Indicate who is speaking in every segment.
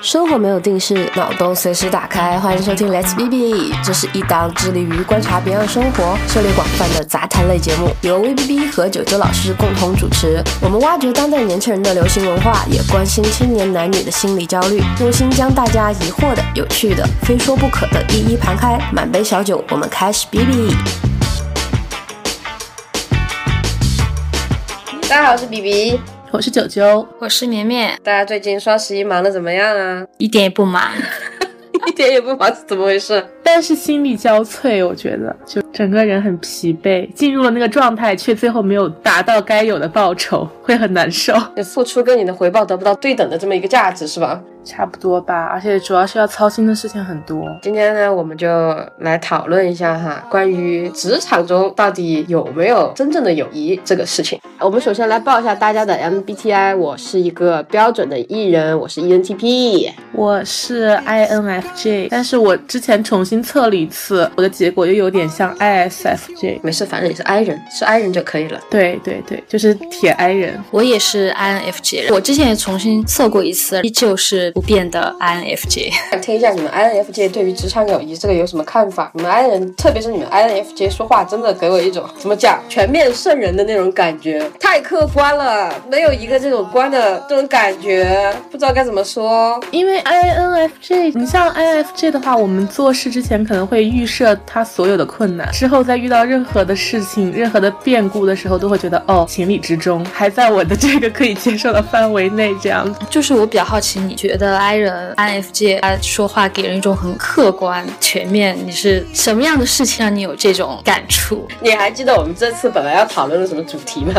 Speaker 1: 生活没有定式，脑洞随时打开。欢迎收听 Let's B B，这是一档致力于观察别样生活、涉猎广泛的杂谈类节目，由 V B B 和九九老师共同主持。我们挖掘当代年轻人的流行文化，也关心青年男女的心理焦虑，用心将大家疑惑的、有趣的、非说不可的一一盘开。满杯小酒，我们开始 B B。大家好，我是 B B。
Speaker 2: 我是九九，
Speaker 3: 我是绵绵。
Speaker 1: 大家最近双十一忙的怎么样啊？
Speaker 3: 一点也不忙，
Speaker 1: 一点也不忙，怎么回事？
Speaker 2: 但是心力交瘁，我觉得就整个人很疲惫，进入了那个状态，却最后没有达到该有的报酬，会很难受。
Speaker 1: 你付出跟你的回报得不到对等的这么一个价值，是吧？
Speaker 2: 差不多吧，而且主要是要操心的事情很多。
Speaker 1: 今天呢，我们就来讨论一下哈，关于职场中到底有没有真正的友谊这个事情。我们首先来报一下大家的 MBTI，我是一个标准的 E 人，我是 ENTP，
Speaker 2: 我是 INFJ，但是我之前重新测了一次，我的结果又有点像 ISFJ。
Speaker 1: 没事，反正也是 I 人，是 I 人就可以了。
Speaker 2: 对对对，就是铁 I 人。
Speaker 3: 我也是 INFJ，我之前也重新测过一次，依旧是。不变的 INFJ，
Speaker 1: 想听一下你们 INFJ 对于职场友谊这个有什么看法？你们 I 人，特别是你们 INFJ 说话真的给我一种怎么讲全面圣人的那种感觉，太客观了，没有一个这种观的这种感觉，不知道该怎么说。
Speaker 2: 因为 INFJ，你像 INFJ 的话，我们做事之前可能会预设他所有的困难，之后在遇到任何的事情、任何的变故的时候，都会觉得哦，情理之中，还在我的这个可以接受的范围内，这样子。
Speaker 3: 就是我比较好奇，你觉得？I 人 INFJ，他说话给人一种很客观、全面。你是什么样的事情让你有这种感触？
Speaker 1: 你还记得我们这次本来要讨论的什么主题吗？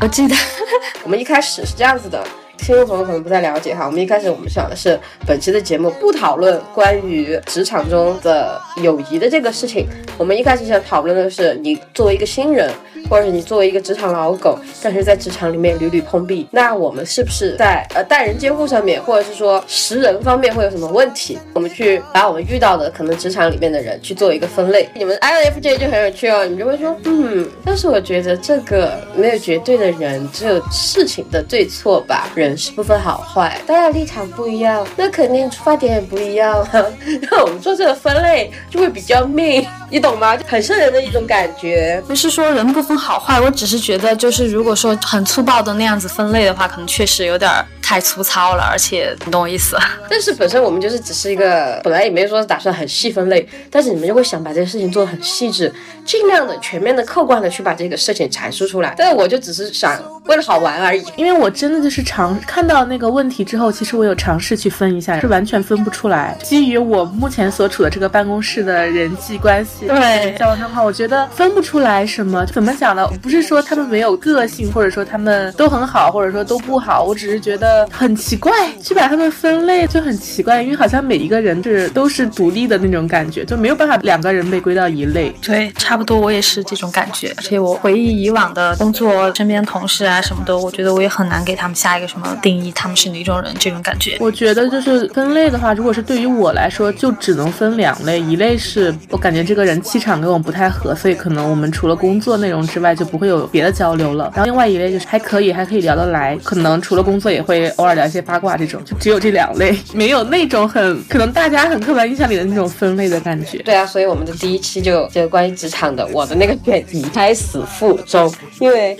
Speaker 3: 我记得，
Speaker 1: 我们一开始是这样子的。新朋友可能不太了解哈，我们一开始我们想的是本期的节目不讨论关于职场中的友谊的这个事情，我们一开始想讨论的是你作为一个新人。或者是你作为一个职场老狗，但是在职场里面屡屡碰壁，那我们是不是在呃待人接物上面，或者是说识人方面会有什么问题？我们去把我们遇到的可能职场里面的人去做一个分类。你们 INFJ 就很有趣哦，你就会说，嗯，但是我觉得这个没有绝对的人，只有事情的对错吧？人是不分好坏，大家立场不一样，那肯定出发点也不一样。那我们做这个分类就会比较命，你懂吗？就很瘆人的一种感觉。
Speaker 3: 不是说人不分。好坏，我只是觉得，就是如果说很粗暴的那样子分类的话，可能确实有点太粗糙了，而且你懂我意思。
Speaker 1: 但是本身我们就是只是一个，本来也没说打算很细分类，但是你们就会想把这个事情做得很细致，尽量的全面的、客观的去把这个事情阐述出来。但是我就只是想为了好玩而已，
Speaker 2: 因为我真的就是尝看到那个问题之后，其实我有尝试去分一下，是完全分不出来。基于我目前所处的这个办公室的人际关系，
Speaker 3: 对
Speaker 2: 交往状况，我觉得分不出来什么怎么讲呢。不是说他们没有个性，或者说他们都很好，或者说都不好。我只是觉得很奇怪，去把他们分类就很奇怪，因为好像每一个人是都是独立的那种感觉，就没有办法两个人被归到一类。
Speaker 3: 对，差不多我也是这种感觉。而且我回忆以往的工作，身边同事啊什么的，我觉得我也很难给他们下一个什么定义，他们是哪种人这种感觉。
Speaker 2: 我觉得就是分类的话，如果是对于我来说，就只能分两类，一类是我感觉这个人气场跟我不太合，所以可能我们除了工作内容之外就不会有别的交流了。然后另外一类就是还可以，还可以聊得来，可能除了工作也会偶尔聊一些八卦这种，就只有这两类，没有那种很可能大家很刻板印象里的那种分类的感觉。
Speaker 1: 对啊，所以我们的第一期就就关于职场的，我的那个选题胎死腹中，因为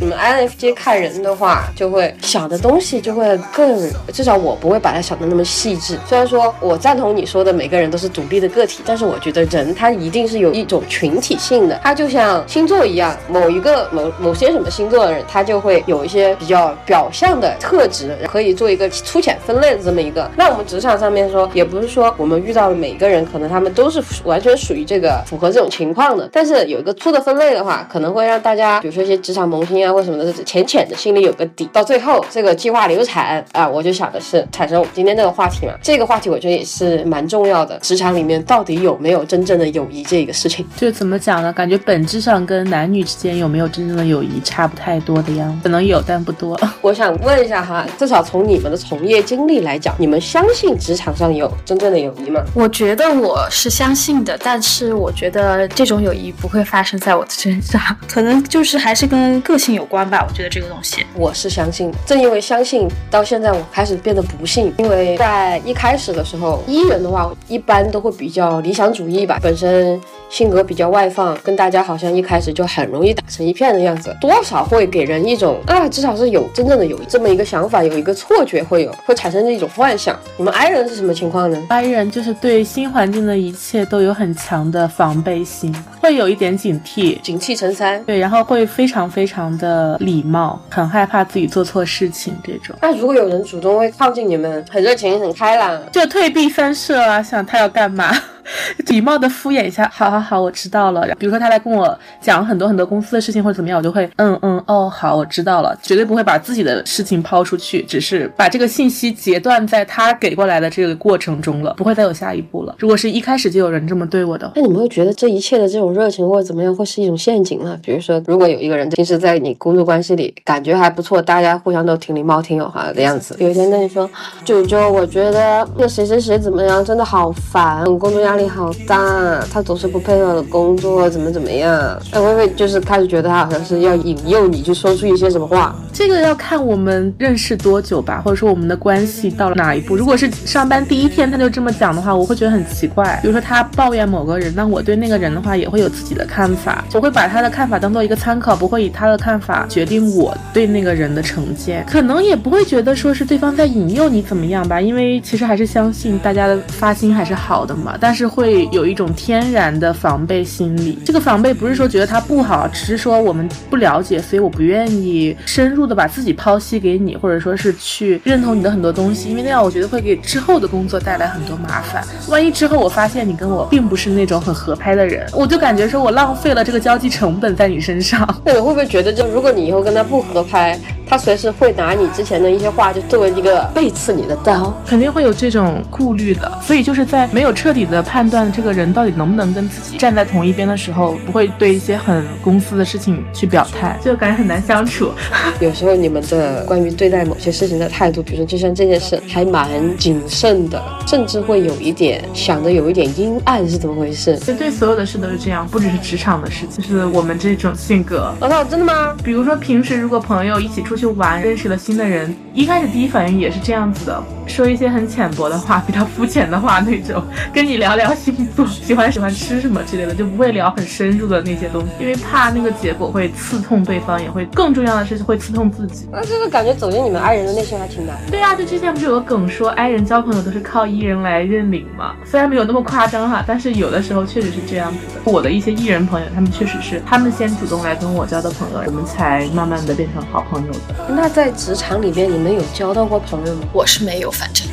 Speaker 1: 你们 INFJ 看人的话，就会想的东西就会更，至少我不会把它想的那么细致。虽然说我赞同你说的每个人都是独立的个体，但是我觉得人他一定是有一种群体性的，他就像。星座一样，某一个某某些什么星座的人，他就会有一些比较表象的特质，可以做一个粗浅分类的这么一个。那我们职场上面说，也不是说我们遇到的每一个人，可能他们都是完全属于这个符合这种情况的。但是有一个粗的分类的话，可能会让大家，比如说一些职场萌新啊或什么的，浅浅的心里有个底。到最后这个计划流产啊，我就想的是产生我们今天这个话题嘛。这个话题我觉得也是蛮重要的。职场里面到底有没有真正的友谊这个事情？
Speaker 2: 就怎么讲呢？感觉本质上。跟男女之间有没有真正的友谊差不太多的样子，可能有但不多。
Speaker 1: 我想问一下哈，至少从你们的从业经历来讲，你们相信职场上有真正的友谊吗？
Speaker 3: 我觉得我是相信的，但是我觉得这种友谊不会发生在我的身上，可能就是还是跟个性有有关吧。我觉得这个东西，
Speaker 1: 我是相信的。正因为相信，到现在我开始变得不信，因为在一开始的时候，艺人的话一般都会比较理想主义吧，本身。性格比较外放，跟大家好像一开始就很容易打成一片的样子，多少会给人一种啊，至少是有真正的有这么一个想法，有一个错觉，会有会产生这一种幻想。你们 I 人是什么情况呢
Speaker 2: ？I 人就是对新环境的一切都有很强的防备心，会有一点警惕，
Speaker 1: 警惕成三。
Speaker 2: 对，然后会非常非常的礼貌，很害怕自己做错事情这种。
Speaker 1: 那如果有人主动会靠近你们，很热情，很开朗，
Speaker 2: 就退避三舍啊，想他要干嘛？礼貌的敷衍一下，好好好，我知道了。比如说他来跟我讲很多很多公司的事情或者怎么样，我就会嗯嗯哦好，我知道了，绝对不会把自己的事情抛出去，只是把这个信息截断在他给过来的这个过程中了，不会再有下一步了。如果是一开始就有人这么对我的，
Speaker 1: 那你们会觉得这一切的这种热情或者怎么样会是一种陷阱呢？比如说，如果有一个人平时在你工作关系里感觉还不错，大家互相都挺礼貌挺友好的样子，有一天跟你说，九九，我觉得那谁谁谁怎么样，真的好烦，工作压力好大。他总是不配合的工作，怎么怎么样？哎，会不会就是开始觉得他好像是要引诱你去说出一些什么话？
Speaker 2: 这个要看我们认识多久吧，或者说我们的关系到了哪一步。如果是上班第一天他就这么讲的话，我会觉得很奇怪。比如说他抱怨某个人，那我对那个人的话也会有自己的看法，我会把他的看法当做一个参考，不会以他的看法决定我对那个人的成见。可能也不会觉得说是对方在引诱你怎么样吧，因为其实还是相信大家的发心还是好的嘛。但是会有一种。天然的防备心理，这个防备不是说觉得它不好，只是说我们不了解，所以我不愿意深入的把自己剖析给你，或者说是去认同你的很多东西，因为那样我觉得会给之后的工作带来很多麻烦。万一之后我发现你跟我并不是那种很合拍的人，我就感觉说我浪费了这个交际成本在你身上。
Speaker 1: 那你会不会觉得，就如果你以后跟他不合拍？他随时会拿你之前的一些话，就作为一个背刺你的刀，
Speaker 2: 肯定会有这种顾虑的。所以就是在没有彻底的判断这个人到底能不能跟自己站在同一边的时候，不会对一些很公司的事情去表态，就感觉很难相处。
Speaker 1: 有时候你们的关于对待某些事情的态度，比如说就像这件事，还蛮谨慎的，甚至会有一点想的有一点阴暗，是怎么回事？
Speaker 2: 就对所有的事都是这样，不只是职场的事情，就是我们这种性格。
Speaker 1: 老套，真的吗？
Speaker 2: 比如说平时如果朋友一起出去。去玩，认识了新的人，一开始第一反应也是这样子的。说一些很浅薄的话，比较肤浅的话那种，跟你聊聊星座，喜欢喜欢吃什么之类的，就不会聊很深入的那些东西，因为怕那个结果会刺痛对方，也会更重要的是会刺痛自己。
Speaker 1: 那这个感觉走进你们爱人的内心还挺难。
Speaker 2: 对啊，就之前不是有个梗说爱人交朋友都是靠艺人来认领吗？虽然没有那么夸张哈，但是有的时候确实是这样子的。我的一些艺人朋友，他们确实是他们先主动来跟我交的朋友，我们才慢慢的变成好朋友的。
Speaker 1: 那在职场里面，你们有交到过朋友吗？
Speaker 3: 我是没有。反正。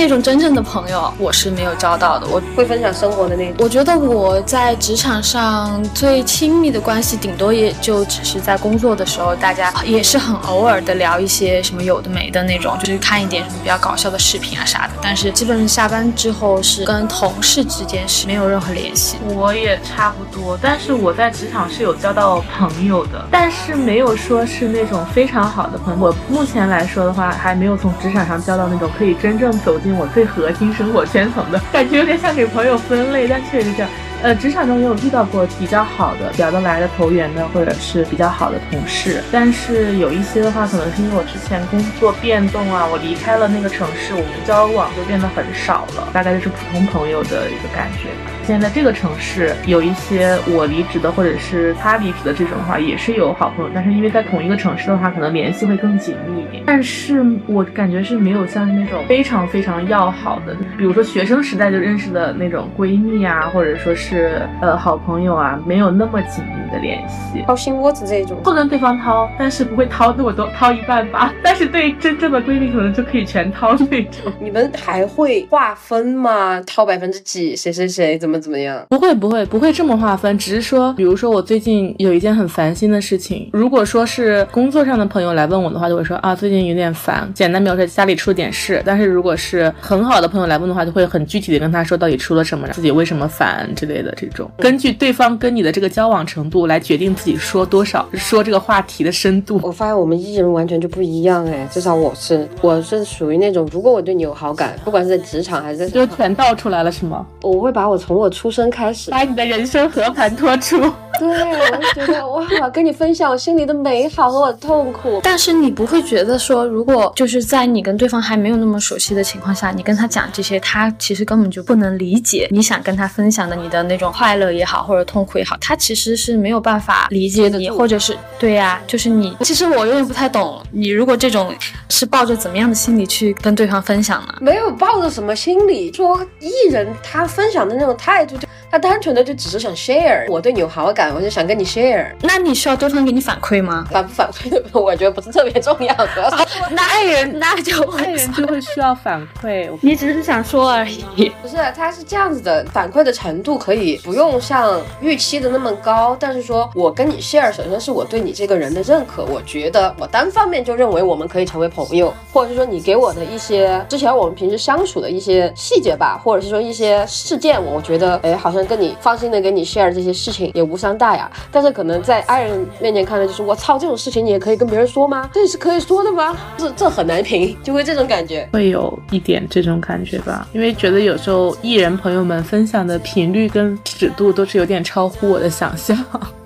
Speaker 3: 那种真正的朋友，我是没有交到的。我
Speaker 1: 会分享生活的那种。
Speaker 3: 我觉得我在职场上最亲密的关系，顶多也就只是在工作的时候，大家也是很偶尔的聊一些什么有的没的那种，就是看一点什么比较搞笑的视频啊啥的。但是基本上下班之后是跟同事之间是没有任何联系。
Speaker 2: 我也差不多，但是我在职场是有交到朋友的，但是没有说是那种非常好的朋友。我目前来说的话，还没有从职场上交到那种可以真正走进。我最核心生活圈层的感觉有点像给朋友分类，但确实这样。呃，职场中也有遇到过比较好的、聊得来的、投缘的，或者是比较好的同事。但是有一些的话，可能是因为我之前工作变动啊，我离开了那个城市，我们交往就变得很少了，大概就是普通朋友的一个感觉。现在这个城市有一些我离职的，或者是他离职的这种的话，也是有好朋友。但是因为在同一个城市的话，可能联系会更紧密一点。但是我感觉是没有像那种非常非常要好的，比如说学生时代就认识的那种闺蜜啊，或者说是。是呃好朋友啊，没有那么紧密的联系，
Speaker 1: 掏心窝子这种，
Speaker 2: 不跟对方掏，但是不会掏那么多，掏一半吧。但是对真正的闺蜜，可能就可以全掏那种。
Speaker 1: 你们还会划分吗？掏百分之几？谁谁谁怎么怎么样？
Speaker 2: 不会不会不会这么划分，只是说，比如说我最近有一件很烦心的事情，如果说是工作上的朋友来问我的话，就会说啊最近有点烦，简单描述家里出了点事。但是如果是很好的朋友来问的话，就会很具体的跟他说到底出了什么，自己为什么烦之类。类的这种，根据对方跟你的这个交往程度来决定自己说多少，说这个话题的深度。
Speaker 1: 我发现我们艺人完全就不一样哎，至少我是我是属于那种，如果我对你有好感，不管是在职场还是在
Speaker 2: 就全倒出来了是吗？
Speaker 1: 我会把我从我出生开始，
Speaker 2: 把你的人生和盘托出。
Speaker 1: 对，我就觉得哇，跟你分享我心里的美好和我的痛苦。
Speaker 3: 但是你不会觉得说，如果就是在你跟对方还没有那么熟悉的情况下，你跟他讲这些，他其实根本就不能理解你想跟他分享的你的那种快乐也好，或者痛苦也好，他其实是没有办法理解你，或者是对呀，就是你。其实我有点不太懂，你如果这种是抱着怎么样的心理去跟对方分享呢？
Speaker 1: 没有抱着什么心理，说艺人他分享的那种态度就。他单纯的就只是想 share，我对你有好感，我就想跟你 share。
Speaker 3: 那你需要对方给你反馈吗？
Speaker 1: 反不反馈的，我觉得不是特别重要。主要是
Speaker 3: 那爱人 那就
Speaker 2: 爱人就会需要反馈，
Speaker 3: 你只是想说而已。
Speaker 1: 不是，他是这样子的，反馈的程度可以不用像预期的那么高，但是说我跟你 share，首先是我对你这个人的认可，我觉得我单方面就认为我们可以成为朋友，或者是说你给我的一些之前我们平时相处的一些细节吧，或者是说一些事件，我觉得哎好像。跟你放心的跟你 share 这些事情也无伤大雅，但是可能在爱人面前看来就是我操，这种事情你也可以跟别人说吗？这是可以说的吗？这这很难评，就会这种感觉，
Speaker 2: 会有一点这种感觉吧，因为觉得有时候艺人朋友们分享的频率跟尺度都是有点超乎我的想象，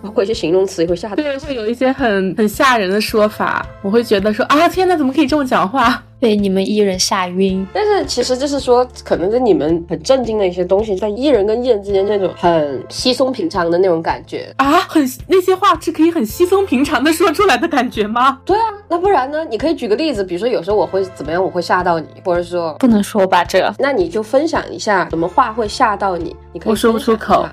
Speaker 1: 包括一些形容词也会吓，
Speaker 2: 对，会有一些很很吓人的说法，我会觉得说啊，天呐，怎么可以这么讲话？
Speaker 3: 被你们艺人吓晕，
Speaker 1: 但是其实就是说，可能是你们很震惊的一些东西，在艺人跟艺人之间那种很稀松平常的那种感觉
Speaker 2: 啊，很那些话是可以很稀松平常的说出来的感觉吗？
Speaker 1: 对啊，那不然呢？你可以举个例子，比如说有时候我会怎么样，我会吓到你，或者说
Speaker 3: 不能说吧这，
Speaker 1: 那你就分享一下什么话会吓到你？你可以
Speaker 2: 我说不出口，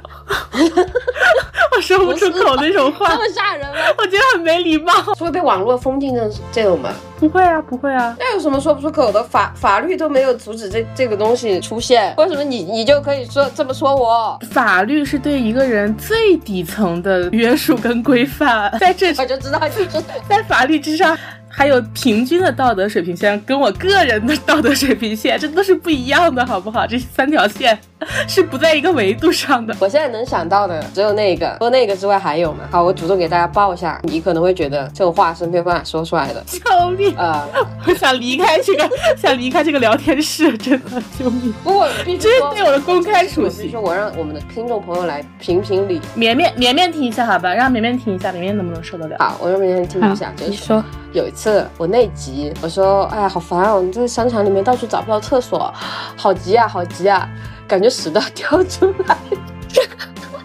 Speaker 2: 我说不出口那种话，
Speaker 1: 这么吓人吗？
Speaker 2: 我觉得很没礼貌，
Speaker 1: 会被网络封禁这这种吗？
Speaker 2: 不会啊，不会啊，
Speaker 1: 那有什么说不出口的？法法律都没有阻止这这个东西出现，为什么你你就可以说这么说我？
Speaker 2: 法律是对一个人最底层的约束跟规范，在这
Speaker 1: 我就知道你是
Speaker 2: 在法律之上。还有平均的道德水平线跟我个人的道德水平线，这都是不一样的，好不好？这三条线 是不在一个维度上的。
Speaker 1: 我现在能想到的只有那个，除了那个之外还有吗？好，我主动给大家报一下，你可能会觉得这种话是没有办法说出来的。
Speaker 2: 救命啊！我想离开这个，想离开这个聊天室，真的救命！
Speaker 1: 不过必须
Speaker 2: 这是对我的公开处刑。
Speaker 1: 说我让我们的听众朋友来评评理。
Speaker 2: 绵绵绵绵听一下好吧，让绵绵听一下，绵绵能不能受得了？
Speaker 1: 好，我让绵绵听一下。
Speaker 3: 你说。
Speaker 1: 有一次我内急，我说：“哎呀，好烦啊！我们这个商场里面到处找不到厕所，好急啊，好急啊！感觉屎都要掉出来。”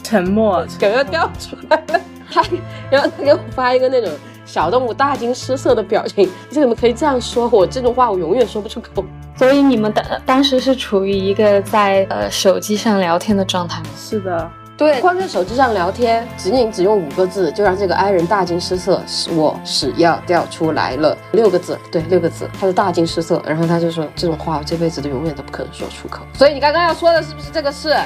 Speaker 2: 沉默，
Speaker 1: 感觉掉出来了。他，然后他给我发一个那种小动物大惊失色的表情。你怎么可以这样说？我这种话我永远说不出口。
Speaker 3: 所以你们当当时是处于一个在呃手机上聊天的状态。
Speaker 2: 是的。
Speaker 1: 对，光在手机上聊天，仅仅只用五个字，就让这个 I 人大惊失色，我屎要掉出来了。六个字，对，六个字，他是大惊失色，然后他就说这种话，我这辈子都永远都不可能说出口。所以你刚刚要说的是不是这个事？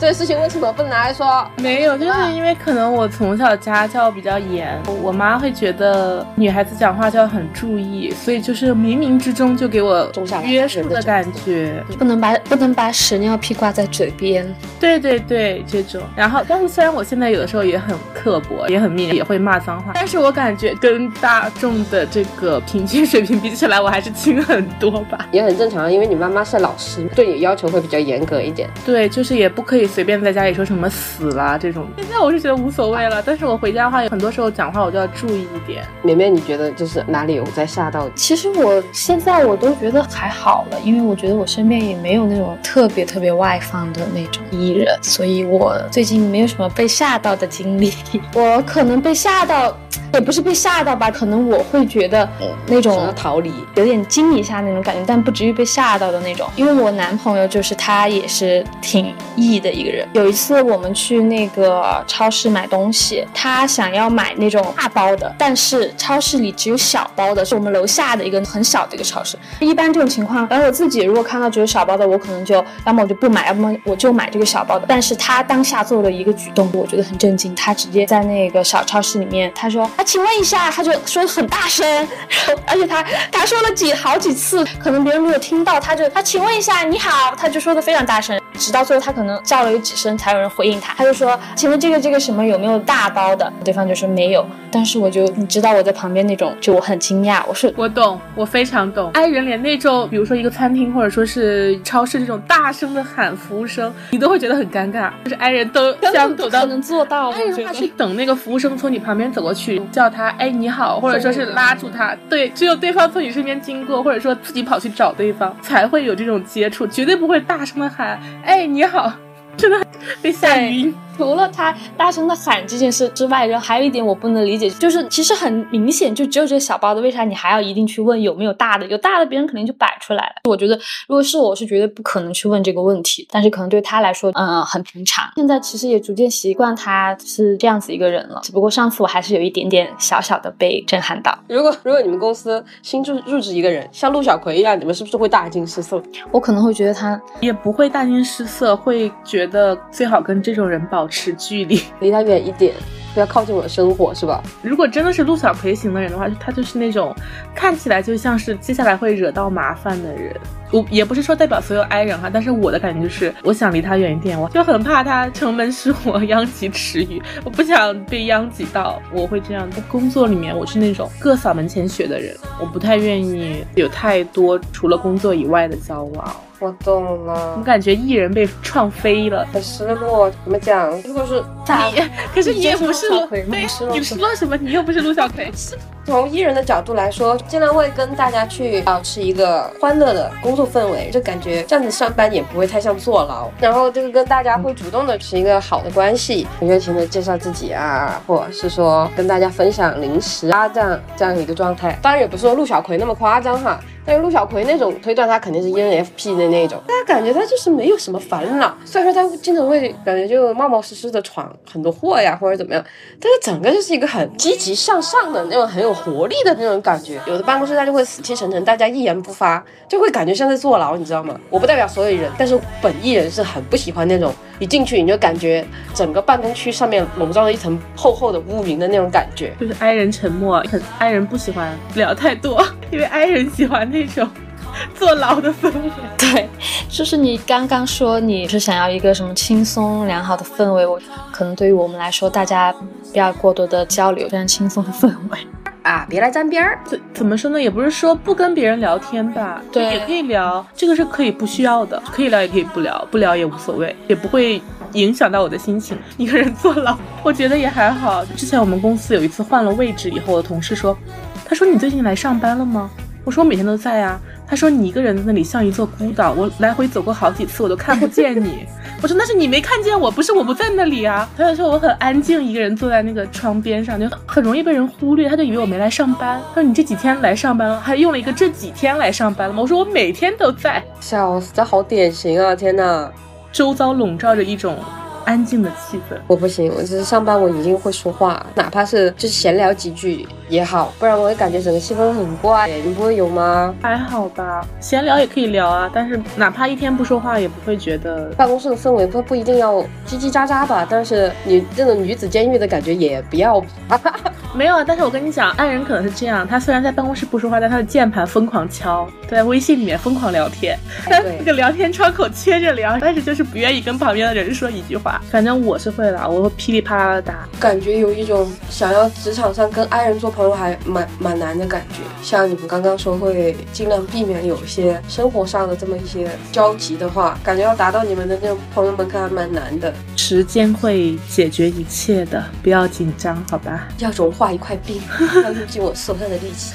Speaker 1: 这个事情为什么不能拿来说？
Speaker 2: 没有，就是因为可能我从小家教比较严，我妈会觉得女孩子讲话就要很注意，所以就是冥冥之中就给我约束的感觉，
Speaker 3: 不能把不能把屎尿屁挂在嘴边。
Speaker 2: 对对对，这种。然后，但是虽然我现在有的时候也很刻薄，也很命，也会骂脏话，但是我感觉跟大众的这个平均水平比起来，我还是轻很多吧。
Speaker 1: 也很正常，因为你妈妈是老师，对你要求会比较严格一点。
Speaker 2: 对，就是也不可以。随便在家里说什么死啦这种，现在我是觉得无所谓了。但是我回家的话，有很多时候讲话我就要注意一点。
Speaker 1: 绵绵，你觉得就是哪里有在吓到？
Speaker 3: 其实我现在我都觉得还好了，因为我觉得我身边也没有那种特别特别外放的那种艺人，所以我最近没有什么被吓到的经历。我可能被吓到。也不是被吓到吧，可能我会觉得那种
Speaker 1: 逃离，
Speaker 3: 有点惊一下那种感觉，但不至于被吓到的那种。因为我男朋友就是他也是挺 E 的一个人。有一次我们去那个超市买东西，他想要买那种大包的，但是超市里只有小包的，是我们楼下的一个很小的一个超市。一般这种情况，然后我自己如果看到只有小包的，我可能就要么我就不买，要么我就买这个小包的。但是他当下做了一个举动，我觉得很震惊。他直接在那个小超市里面，他说。啊，请问一下，他就说的很大声，而且他他说了几好几次，可能别人没有听到，他就他请问一下，你好，他就说的非常大声。直到最后他可能叫了有几声才有人回应他，他就说请问这个这个什么有没有大包的？对方就说没有，但是我就你知道我在旁边那种，就我很惊讶，我说
Speaker 2: 我懂，我非常懂。爱人连那种，比如说一个餐厅或者说是超市这种大声的喊服务生，你都会觉得很尴尬。就是爱人都想走到
Speaker 3: 能做到，
Speaker 2: 爱人他去等那个服务生从你旁边走过去叫他，哎你好，或者说是拉住他，对，只有对方从你身边经过，或者说自己跑去找对方，才会有这种接触，绝对不会大声的喊，哎你好，真的被吓晕。
Speaker 3: 除了他大声的喊这件事之外，然后还有一点我不能理解，就是其实很明显，就只有这个小包的，为啥你还要一定去问有没有大的？有大的，别人肯定就摆出来了。我觉得如果是我，是绝对不可能去问这个问题。但是可能对他来说，嗯，很平常。现在其实也逐渐习惯他是这样子一个人了。只不过上次我还是有一点点小小的被震撼到。
Speaker 1: 如果如果你们公司新入入职一个人，像陆小葵一样，你们是不是会大惊失色？
Speaker 3: 我可能会觉得他
Speaker 2: 也不会大惊失色，会觉得最好跟这种人保持距离。
Speaker 1: 离他远一点，不要靠近我的生活，是吧？
Speaker 2: 如果真的是陆小葵型的人的话，他就是那种看起来就像是接下来会惹到麻烦的人。我也不是说代表所有 I 人哈，但是我的感觉就是，我想离他远一点，我就很怕他城门失火，殃及池鱼，我不想被殃及到。我会这样，在工作里面，我是那种各扫门前雪的人，我不太愿意有太多除了工作以外的交往。
Speaker 1: 我懂了，
Speaker 2: 我感觉艺人被创飞了，
Speaker 1: 很失落。怎么讲？如果是
Speaker 2: 你，可是你也不是陆，对，你失落什么？你又不是陆小葵。
Speaker 1: 从艺人的角度来说，尽量会跟大家去保持一个欢乐的工作氛围，就感觉这样子上班也不会太像坐牢。然后就是跟大家会主动的持一个好的关系，很热情的介绍自己啊，或者是说跟大家分享零食啊，这样这样一个状态。当然也不是说陆小葵那么夸张哈。但是陆小葵那种推断，他肯定是 ENFP 的那种，大家感觉他就是没有什么烦恼。虽然说他经常会感觉就冒冒失失的闯很多祸呀，或者怎么样，但是整个就是一个很积极向上的那种很有活力的那种感觉。有的办公室他就会死气沉沉，大家一言不发，就会感觉像在坐牢，你知道吗？我不代表所有人，但是本艺人是很不喜欢那种。一进去你就感觉整个办公区上面笼罩了一层厚厚的乌云的那种感觉，
Speaker 2: 就是 I 人沉默，很 I 人不喜欢聊太多，因为 I 人喜欢那种 坐牢的氛围。
Speaker 3: 对，就是你刚刚说你是想要一个什么轻松良好的氛围，我可能对于我们来说，大家不要过多的交流，非常轻松的氛围。
Speaker 1: 啊，别来沾边儿。
Speaker 2: 怎怎么说呢？也不是说不跟别人聊天吧，
Speaker 3: 对，
Speaker 2: 也可以聊。这个是可以不需要的，可以聊也可以不聊，不聊也无所谓，也不会影响到我的心情。一个人坐牢，我觉得也还好。之前我们公司有一次换了位置以后，我的同事说，他说你最近来上班了吗？我说我每天都在啊。他说你一个人在那里像一座孤岛，我来回走过好几次，我都看不见你。我说那是你没看见我，不是我不在那里啊。他就说我很安静，一个人坐在那个窗边上，就很容易被人忽略。他就以为我没来上班。他说你这几天来上班了，还用了一个这几天来上班了吗？我说我每天都在。
Speaker 1: 笑死，这好典型啊！天哪，
Speaker 2: 周遭笼罩着一种。安静的气氛，
Speaker 1: 我不行，我就是上班，我一定会说话，哪怕是就是闲聊几句也好，不然我会感觉整个气氛很怪。你不会有吗？
Speaker 2: 还好吧，闲聊也可以聊啊，但是哪怕一天不说话，也不会觉得
Speaker 1: 办公室的氛围不不一定要叽叽喳喳吧，但是你这种女子监狱的感觉也不要。
Speaker 2: 没有啊，但是我跟你讲，爱人可能是这样，他虽然在办公室不说话，但他的键盘疯狂敲，在微信里面疯狂聊天，在 那个聊天窗口切着聊，但是就是不愿意跟旁边的人说一句话。反正我是会的，我会噼里啪啦的打，
Speaker 1: 感觉有一种想要职场上跟爱人做朋友还蛮蛮难的感觉。像你们刚刚说会尽量避免有一些生活上的这么一些交集的话，感觉要达到你们的那种朋友门槛还蛮难的。
Speaker 2: 时间会解决一切的，不要紧张，好吧？
Speaker 1: 要融化一块冰，要用尽我所有的力气。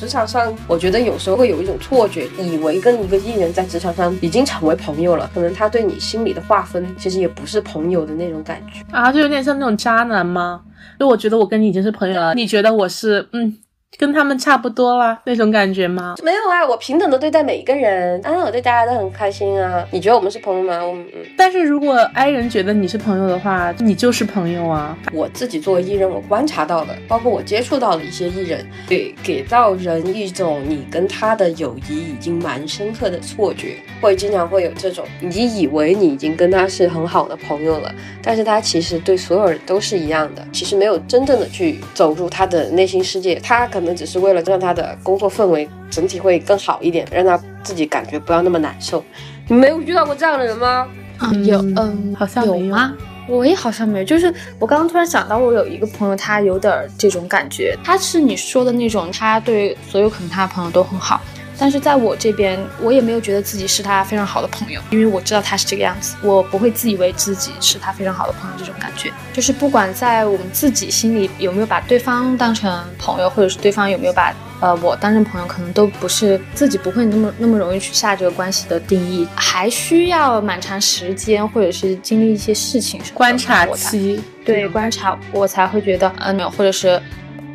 Speaker 1: 职场上，我觉得有时候会有一种错觉，以为跟一个艺人在职场上已经成为朋友了，可能他对你心里的划分其实也不是朋友的那种感觉
Speaker 2: 啊，就有点像那种渣男吗？就我觉得我跟你已经是朋友了，你觉得我是嗯。跟他们差不多啦，那种感觉吗？
Speaker 1: 没有啊，我平等的对待每一个人，啊，我对大家都很开心啊。你觉得我们是朋友吗？嗯嗯。
Speaker 2: 但是如果 I 人觉得你是朋友的话，你就是朋友啊。
Speaker 1: 我自己作为艺人，我观察到的，包括我接触到的一些艺人，给，给到人一种你跟他的友谊已经蛮深刻的错觉，会经常会有这种，你以为你已经跟他是很好的朋友了，但是他其实对所有人都是一样的，其实没有真正的去走入他的内心世界，他可能。只是为了让他的工作氛围整体会更好一点，让他自己感觉不要那么难受。你没有遇到过这样的人吗？
Speaker 3: 嗯，有，嗯，
Speaker 2: 好像没有
Speaker 3: 吗？我也好像没有，就是我刚刚突然想到，我有一个朋友，他有点这种感觉，他是你说的那种，他对所有可能他的朋友都很好。但是在我这边，我也没有觉得自己是他非常好的朋友，因为我知道他是这个样子，我不会自以为自己是他非常好的朋友。这种感觉，就是不管在我们自己心里有没有把对方当成朋友，或者是对方有没有把呃我当成朋友，可能都不是自己不会那么那么容易去下这个关系的定义，还需要蛮长时间，或者是经历一些事情，
Speaker 2: 观察期，
Speaker 3: 对，观察我才会觉得嗯，或者是。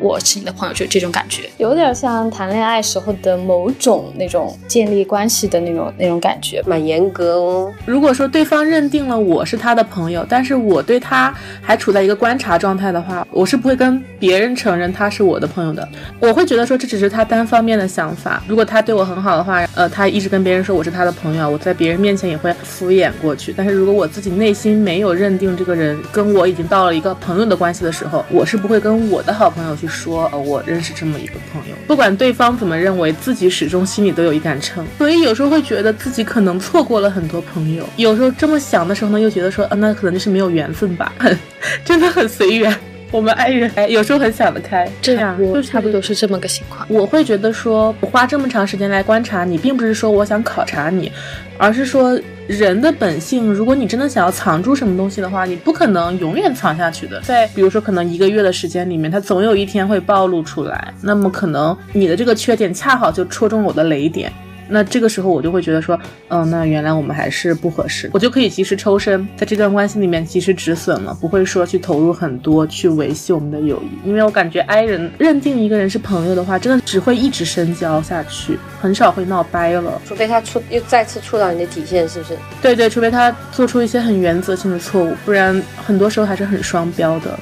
Speaker 3: 我是你的朋友，就这种感觉，有点像谈恋爱时候的某种那种建立关系的那种那种感觉，
Speaker 1: 蛮严格哦。
Speaker 2: 如果说对方认定了我是他的朋友，但是我对他还处在一个观察状态的话，我是不会跟别人承认他是我的朋友的。我会觉得说这只是他单方面的想法。如果他对我很好的话，呃，他一直跟别人说我是他的朋友，我在别人面前也会敷衍过去。但是如果我自己内心没有认定这个人跟我已经到了一个朋友的关系的时候，我是不会跟我的好朋友去。说呃，我认识这么一个朋友，不管对方怎么认为，自己始终心里都有一杆秤，所以有时候会觉得自己可能错过了很多朋友。有时候这么想的时候呢，又觉得说，啊，那可能就是没有缘分吧，很 真的很随缘。我们爱人哎，有时候很想得开，
Speaker 3: 这样就差不多是这么个情况。
Speaker 2: 我会觉得说，我花这么长时间来观察你，并不是说我想考察你，而是说人的本性，如果你真的想要藏住什么东西的话，你不可能永远藏下去的。在比如说，可能一个月的时间里面，它总有一天会暴露出来，那么可能你的这个缺点恰好就戳中了我的雷点。那这个时候我就会觉得说，嗯，那原来我们还是不合适，我就可以及时抽身，在这段关系里面及时止损了，不会说去投入很多去维系我们的友谊，因为我感觉 I 人认定一个人是朋友的话，真的只会一直深交下去，很少会闹掰了，
Speaker 1: 除非他触又再次触到你的底线，是不是？
Speaker 2: 对对，除非他做出一些很原则性的错误，不然很多时候还是很双标的，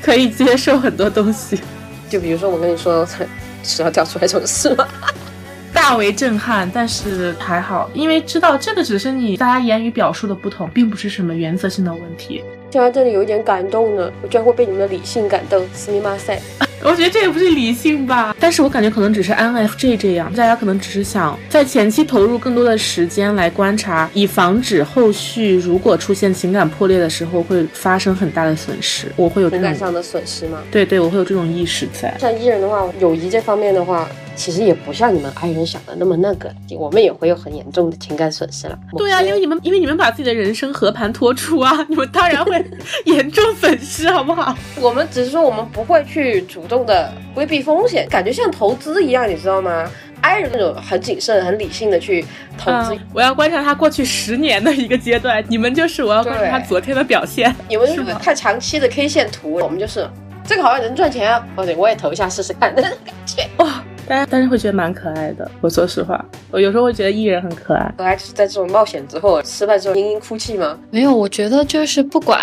Speaker 2: 可以接受很多东西，
Speaker 1: 就比如说我跟你说，是要掉出来这种事吗？
Speaker 2: 大为震撼，但是还好，因为知道这个只是你大家言语表述的不同，并不是什么原则性的问题。
Speaker 1: 听到这里有一点感动呢，我居然会被你们的理性感动，斯密马赛。
Speaker 2: 我觉得这也不是理性吧，但是我感觉可能只是 INFJ 这样，大家可能只是想在前期投入更多的时间来观察，以防止后续如果出现情感破裂的时候会发生很大的损失。我会有
Speaker 1: 情感上的损失吗？
Speaker 2: 对对，我会有这种意识在。
Speaker 1: 像艺人的话，友谊这方面的话。其实也不像你们爱人想的那么那个，我们也会有很严重的情感损失了。
Speaker 2: 对啊，因为你们因为你们把自己的人生和盘托出啊，你们当然会严重损失，好不好？
Speaker 1: 我们只是说我们不会去主动的规避风险，感觉像投资一样，你知道吗？爱人那种很谨慎、很理性的去投资。
Speaker 2: 我要观察他过去十年的一个阶段，你们就是我要观察他昨天的表现。
Speaker 1: 你们是看长期的 K 线图，我们就是这个好像能赚钱啊，哦对我也投一下试试看的感觉哇。
Speaker 2: 但但是会觉得蛮可爱的。我说实话，我有时候会觉得艺人很可爱。
Speaker 1: 可爱就是在这种冒险之后失败之后嘤嘤哭泣吗？
Speaker 3: 没有，我觉得就是不管。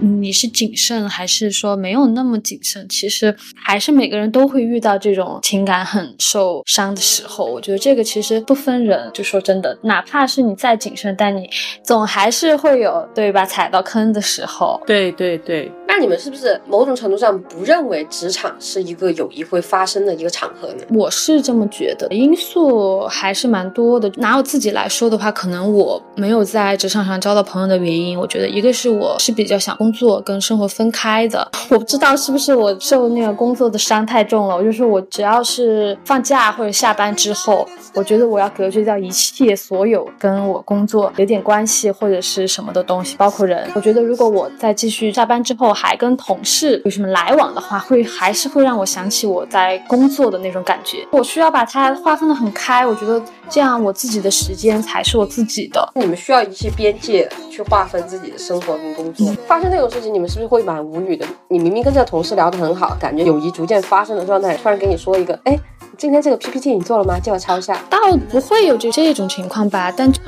Speaker 3: 你是谨慎还是说没有那么谨慎？其实还是每个人都会遇到这种情感很受伤的时候。我觉得这个其实不分人，就说真的，哪怕是你再谨慎，但你总还是会有对吧踩到坑的时候。
Speaker 2: 对对对。
Speaker 1: 那你们是不是某种程度上不认为职场是一个友谊会发生的一个场合呢？
Speaker 3: 我是这么觉得，因素还是蛮多的。拿我自己来说的话，可能我没有在职场上交到朋友的原因，我觉得一个是我是比较想工。作跟生活分开的，我不知道是不是我受那个工作的伤太重了。我就是我只要是放假或者下班之后，我觉得我要隔绝掉一切所有跟我工作有点关系或者是什么的东西，包括人。我觉得如果我再继续下班之后还跟同事有什么来往的话，会还是会让我想起我在工作的那种感觉。我需要把它划分的很开，我觉得这样我自己的时间才是我自己的。
Speaker 1: 你们需要一些边界去划分自己的生活跟工作，发生这种事情你们是不是会蛮无语的？你明明跟这个同事聊得很好，感觉友谊逐渐发生的状态，突然给你说一个，哎，今天这个 PPT 你做了吗？借我抄一下。
Speaker 3: 倒不会有这这种情况吧？但。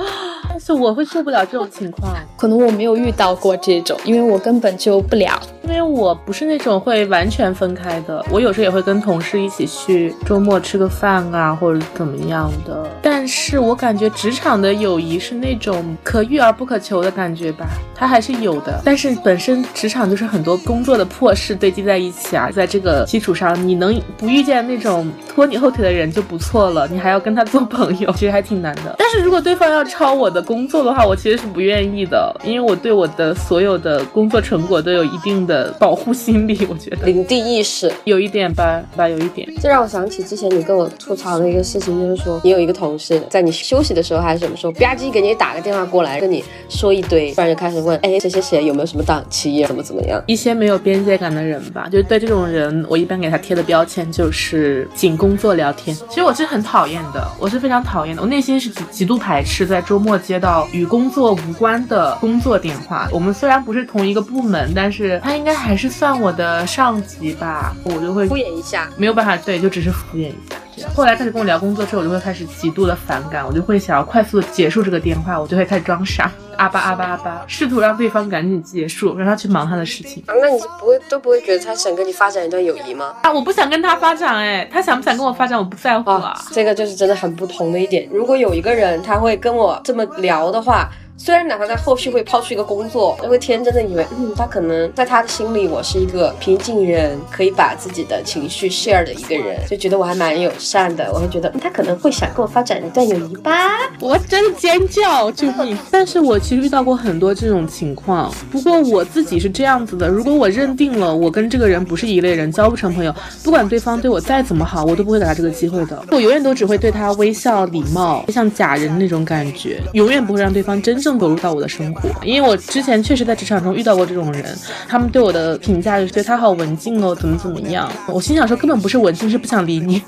Speaker 2: 但是我会受不了这种情况，
Speaker 3: 可能我没有遇到过这种，因为我根本就不聊，
Speaker 2: 因为我不是那种会完全分开的，我有时候也会跟同事一起去周末吃个饭啊，或者怎么样的。但是我感觉职场的友谊是那种可遇而不可求的感觉吧，它还是有的。但是本身职场就是很多工作的破事堆积在一起啊，在这个基础上，你能不遇见那种拖你后腿的人就不错了，你还要跟他做朋友，其实还挺难的。但是如果对方要抄我的。工作的话，我其实是不愿意的，因为我对我的所有的工作成果都有一定的保护心理。我觉得
Speaker 1: 领地意识
Speaker 2: 有一点吧，吧，有一点。
Speaker 1: 这让我想起之前你跟我吐槽的一个事情，就是说你有一个同事在你休息的时候还是什么时候，吧唧给你打个电话过来，跟你说一堆，突然就开始问，哎，谁谁谁有没有什么档期，怎么怎么样？
Speaker 2: 一些没有边界感的人吧，就是对这种人，我一般给他贴的标签就是仅工作聊天。其实我是很讨厌的，我是非常讨厌的，我内心是极极度排斥在周末接到与工作无关的工作电话。我们虽然不是同一个部门，但是他应该还是算我的上级吧，我就会
Speaker 1: 敷衍一下，
Speaker 2: 没有办法，对，就只是敷衍一下。后来开始跟我聊工作之后，我就会开始极度的反感，我就会想要快速的结束这个电话，我就会开始装傻，阿巴阿巴阿巴，试图让对方赶紧结束，让他去忙他的事情。
Speaker 1: 啊，那你不会都不会觉得他想跟你发展一段友谊吗？
Speaker 2: 啊，我不想跟他发展，哎，他想不想跟我发展，我不在乎啊。
Speaker 1: 这个就是真的很不同的一点。如果有一个人他会跟我这么聊的话。虽然哪怕在后续会抛出一个工作，他会天真的以为，嗯，他可能在他的心里，我是一个平静人，可以把自己的情绪 share 的一个人，就觉得我还蛮友善的。我会觉得他可能会想跟我发展一段友谊吧。
Speaker 2: 我真的尖叫，救命！但是我其实遇到过很多这种情况。不过我自己是这样子的：如果我认定了我跟这个人不是一类人，交不成朋友，不管对方对我再怎么好，我都不会给他这个机会的。我永远都只会对他微笑礼貌，像假人那种感觉，永远不会让对方真。正融入到我的生活，因为我之前确实在职场中遇到过这种人，他们对我的评价就是觉得他好文静哦，怎么怎么样。我心想说根本不是文静，是不想理你。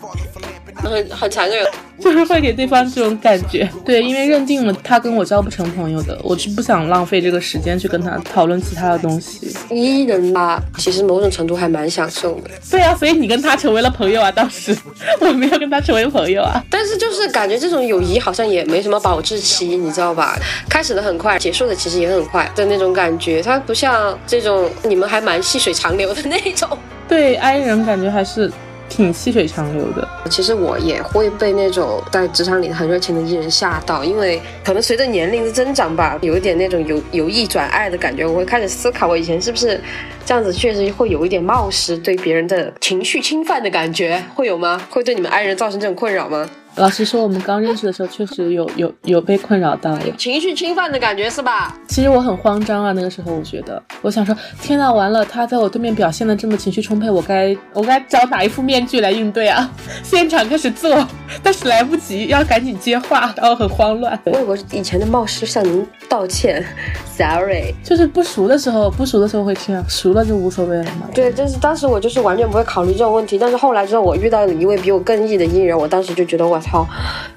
Speaker 1: 很很残忍，
Speaker 2: 就是会给对方这种感觉。对，因为认定了他跟我交不成朋友的，我是不想浪费这个时间去跟他讨论其他的东西。
Speaker 1: 伊人吧，其实某种程度还蛮享受的。
Speaker 2: 对啊，所以你跟他成为了朋友啊？当时我没有跟他成为朋友啊。
Speaker 1: 但是就是感觉这种友谊好像也没什么保质期，你知道吧？开始的很快，结束的其实也很快的那种感觉。它不像这种你们还蛮细水长流的那种。
Speaker 2: 对，I 人感觉还是。挺细水长流的。
Speaker 1: 其实我也会被那种在职场里很热情的艺人吓到，因为可能随着年龄的增长吧，有一点那种由由易转爱的感觉。我会开始思考，我以前是不是这样子，确实会有一点冒失，对别人的情绪侵犯的感觉，会有吗？会对你们爱人造成这种困扰吗？
Speaker 2: 老实说，我们刚认识的时候，确实有有有被困扰到，
Speaker 1: 有情绪侵犯的感觉是吧？
Speaker 2: 其实我很慌张啊，那个时候我觉得，我想说，天呐，完了，他在我对面表现的这么情绪充沛，我该我该找哪一副面具来应对啊？现场开始做，但是来不及，要赶紧接话，然后很慌乱。
Speaker 1: 我我以前的冒失向您道歉，sorry。
Speaker 2: 就是不熟的时候，不熟的时候会这样，熟了就无所谓了嘛。
Speaker 1: 对，就是当时我就是完全不会考虑这种问题，但是后来之后，我遇到了一位比我更异的艺人，我当时就觉得我。操！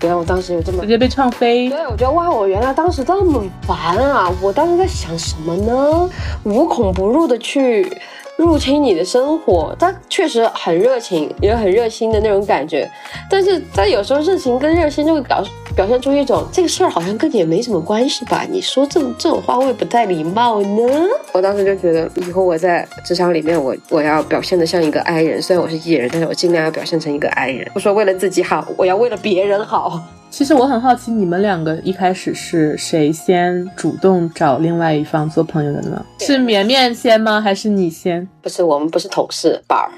Speaker 1: 原来我当时有这么
Speaker 2: 直接被唱飞。
Speaker 1: 对，我觉得哇，我原来当时这么烦啊！我当时在想什么呢？无孔不入的去。入侵你的生活，他确实很热情，也很热心的那种感觉。但是在有时候热情跟热心就会表表现出一种这个事儿好像跟你也没什么关系吧？你说这这种话会不太礼貌呢？我当时就觉得，以后我在职场里面，我我要表现的像一个 I 人，虽然我是 E 人，但是我尽量要表现成一个 I 人。我说为了自己好，我要为了别人好。
Speaker 2: 其实我很好奇，你们两个一开始是谁先主动找另外一方做朋友的呢？是绵绵先吗？还是你先？
Speaker 1: 不是，我们不是同事，宝儿。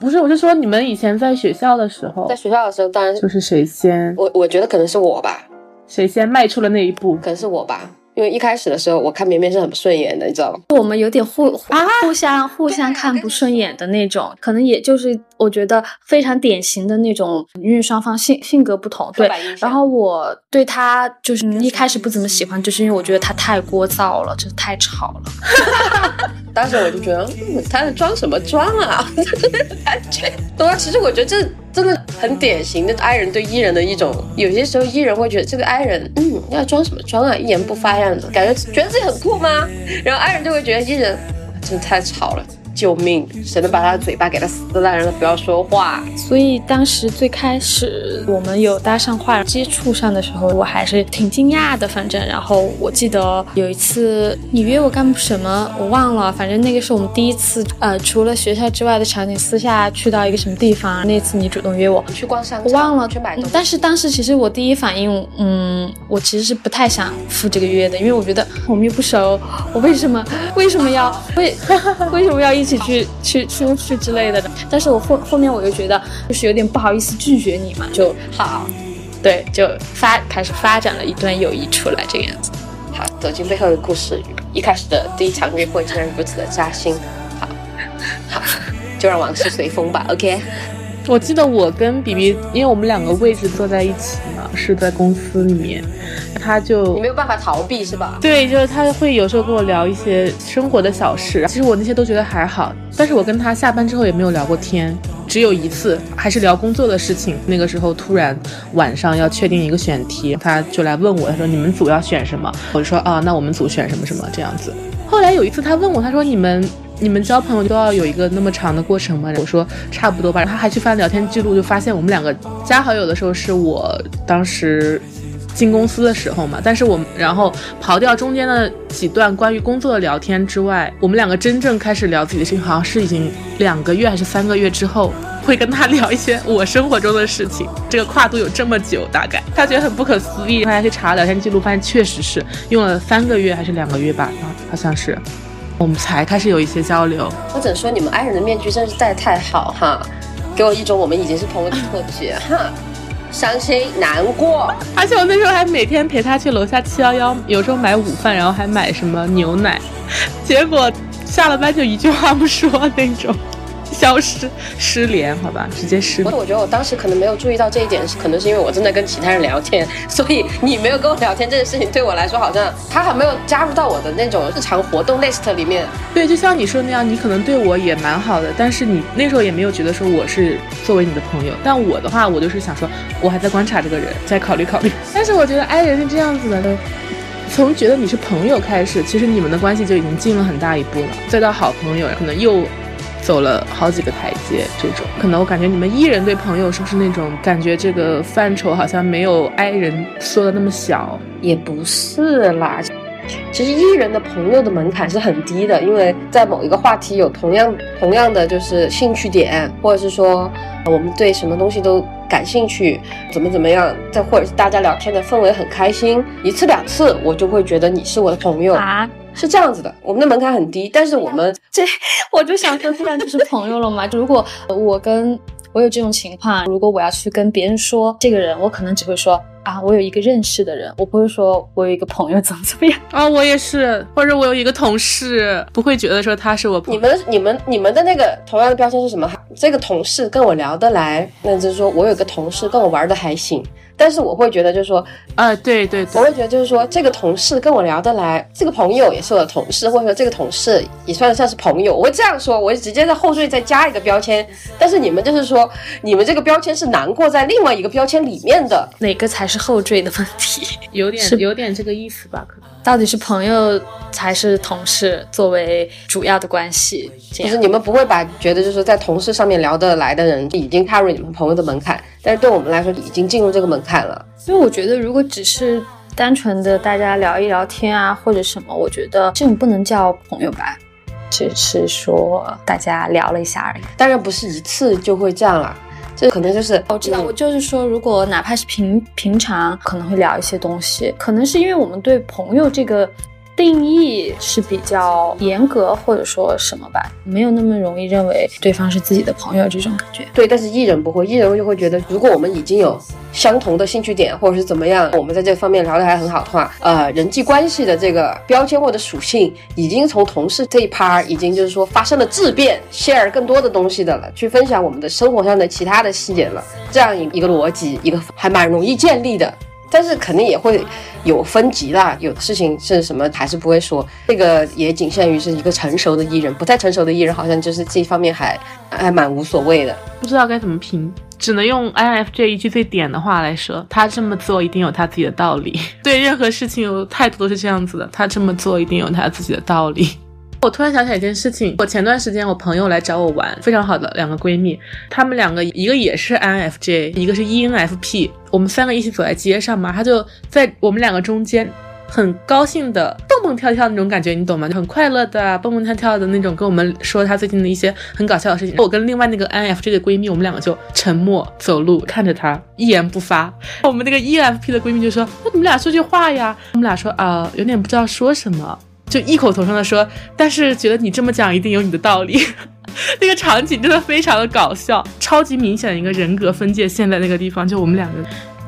Speaker 2: 不是，我是说你们以前在学校的时候，
Speaker 1: 在学校的时候，当然
Speaker 2: 就是谁先。
Speaker 1: 我我觉得可能是我吧。
Speaker 2: 谁先迈出了那一步？
Speaker 1: 可能是我吧。因为一开始的时候，我看绵绵是很不顺眼的，你知道吗？
Speaker 3: 我们有点互啊，互相互相看不顺眼的那种，可能也就是我觉得非常典型的那种，因为双方性性格不同，对。然后我对他就是一开始不怎么喜欢，就是因为我觉得他太聒噪了，就是太吵了。
Speaker 1: 当时我就觉得嗯他在装什么装啊？感觉对啊，其实我觉得这。真的很典型的 I 人对 E 人的一种，有些时候 E 人会觉得这个 I 人，嗯，要装什么装啊，一言不发样子，感觉觉得自己很酷吗？然后 I 人就会觉得 E 人真的太吵了。救命！谁能把他的嘴巴给他撕烂，让他不要说话？
Speaker 3: 所以当时最开始我们有搭上话接触上的时候，我还是挺惊讶的。反正，然后我记得有一次你约我干什么，我忘了。反正那个是我们第一次，呃，除了学校之外的场景，私下去到一个什么地方。那次你主动约我
Speaker 1: 去逛商
Speaker 3: 场，我忘了
Speaker 1: 去买东。
Speaker 3: 但是当时其实我第一反应，嗯，我其实是不太想赴这个约的，因为我觉得我们又不熟，我为什么为什么要为 为什么要一？一起去去出去之类的，但是我后后面我又觉得就是有点不好意思拒绝你嘛，就好，对，就发开始发展了一段友谊出来，这个样子。
Speaker 1: 好，走进背后的故事，一开始的第一场约会竟然如此的扎心。好，好，就让往事随风吧。OK。
Speaker 2: 我记得我跟 B B，因为我们两个位置坐在一起嘛，是在公司里面，他就
Speaker 1: 你没有办法逃避是吧？
Speaker 2: 对，就是他会有时候跟我聊一些生活的小事，其实我那些都觉得还好，但是我跟他下班之后也没有聊过天，只有一次还是聊工作的事情，那个时候突然晚上要确定一个选题，他就来问我，他说你们组要选什么？我就说啊，那我们组选什么什么这样子。后来有一次他问我，他说你们。你们交朋友都要有一个那么长的过程吗？我说差不多吧。他还去翻聊天记录，就发现我们两个加好友的时候是我当时进公司的时候嘛。但是我们然后刨掉中间的几段关于工作的聊天之外，我们两个真正开始聊自己的事情，好像是已经两个月还是三个月之后，会跟他聊一些我生活中的事情。这个跨度有这么久，大概他觉得很不可思议。他还去查聊天记录，发现确实是用了三个月还是两个月吧？啊，好像是。我们才开始有一些交流。
Speaker 1: 我只能说，你们爱人的面具真是戴太好哈，给我一种我们已经是朋友的 错觉哈。伤心难过，
Speaker 2: 而且我那时候还每天陪他去楼下七幺幺，有时候买午饭，然后还买什么牛奶，结果下了班就一句话不说那种。消失，失联，好吧，直接失。
Speaker 1: 我我觉得我当时可能没有注意到这一点，是可能是因为我正在跟其他人聊天，所以你没有跟我聊天这件事情对我来说好像他还没有加入到我的那种日常活动 list 里面。
Speaker 2: 对，就像你说那样，你可能对我也蛮好的，但是你那时候也没有觉得说我是作为你的朋友。但我的话，我就是想说，我还在观察这个人，再考虑考虑。但是我觉得爱人是这样子的，从觉得你是朋友开始，其实你们的关系就已经进了很大一步了，再到好朋友，可能又。走了好几个台阶，这种可能我感觉你们艺人对朋友是不是那种感觉？这个范畴好像没有爱人说的那么小，
Speaker 1: 也不是啦。其实艺人的朋友的门槛是很低的，因为在某一个话题有同样同样的就是兴趣点，或者是说我们对什么东西都感兴趣，怎么怎么样，再或者是大家聊天的氛围很开心，一次两次我就会觉得你是我的朋友啊。是这样子的，我们的门槛很低，但是我们
Speaker 3: 这我就想说，不然就是朋友了嘛。如果我跟我有这种情况，如果我要去跟别人说这个人，我可能只会说啊，我有一个认识的人，我不会说我有一个朋友怎么怎么样
Speaker 2: 啊。我也是，或者我有一个同事，不会觉得说他是我。
Speaker 1: 你们、你们、你们的那个同样的标签是什么？这个同事跟我聊得来，那就是说我有个同事跟我玩的还行。但是我会觉得，就是说，
Speaker 2: 呃，对对，对
Speaker 1: 我会觉得就是说，这个同事跟我聊得来，这个朋友也是我的同事，或者说这个同事也算得上是朋友。我会这样说，我就直接在后缀再加一个标签。但是你们就是说，你们这个标签是囊括在另外一个标签里面的，
Speaker 3: 哪个才是后缀的问题？
Speaker 2: 有点有点这个意思吧？可能
Speaker 3: 到底是朋友还是同事作为主要的关系？
Speaker 1: 就是你们不会把觉得就是在同事上面聊得来的人已经踏入你们朋友的门槛。但是对我们来说，已经进入这个门槛了。
Speaker 3: 因为我觉得，如果只是单纯的大家聊一聊天啊，或者什么，我觉得这种不能叫朋友吧，只是说大家聊了一下而已。
Speaker 1: 当然不是一次就会这样了，这可能就是
Speaker 3: 我知道，我就是说，如果哪怕是平平常可能会聊一些东西，可能是因为我们对朋友这个。定义是比较严格，或者说什么吧，没有那么容易认为对方是自己的朋友这种感觉。
Speaker 1: 对，但是艺人不会，艺人就会觉得，如果我们已经有相同的兴趣点，或者是怎么样，我们在这方面聊得还很好的话，呃，人际关系的这个标签或者属性，已经从同事这一趴，已经就是说发生了质变，share 更多的东西的了，去分享我们的生活上的其他的细节了，这样一一个逻辑，一个还蛮容易建立的。但是肯定也会有分级啦，有的事情是什么还是不会说，这个也仅限于是一个成熟的艺人，不太成熟的艺人好像就是这方面还还蛮无所谓的，
Speaker 2: 不知道该怎么评，只能用 INFJ 一句最点的话来说，他这么做一定有他自己的道理，对任何事情有态度都是这样子的，他这么做一定有他自己的道理。我突然想起来一件事情，我前段时间我朋友来找我玩，非常好的两个闺蜜，她们两个一个也是 INFJ，一个是 ENFP，我们三个一起走在街上嘛，她就在我们两个中间，很高兴的蹦蹦跳跳那种感觉，你懂吗？很快乐的蹦蹦跳跳的那种，跟我们说她最近的一些很搞笑的事情。我跟另外那个 INFJ 的闺蜜，我们两个就沉默走路，看着她一言不发。我们那个 ENFP 的闺蜜就说：“那你们俩说句话呀？”我们俩说：“啊，有点不知道说什么。”就异口同声的说，但是觉得你这么讲一定有你的道理。那个场景真的非常的搞笑，超级明显的一个人格分界线在那个地方。就我们两个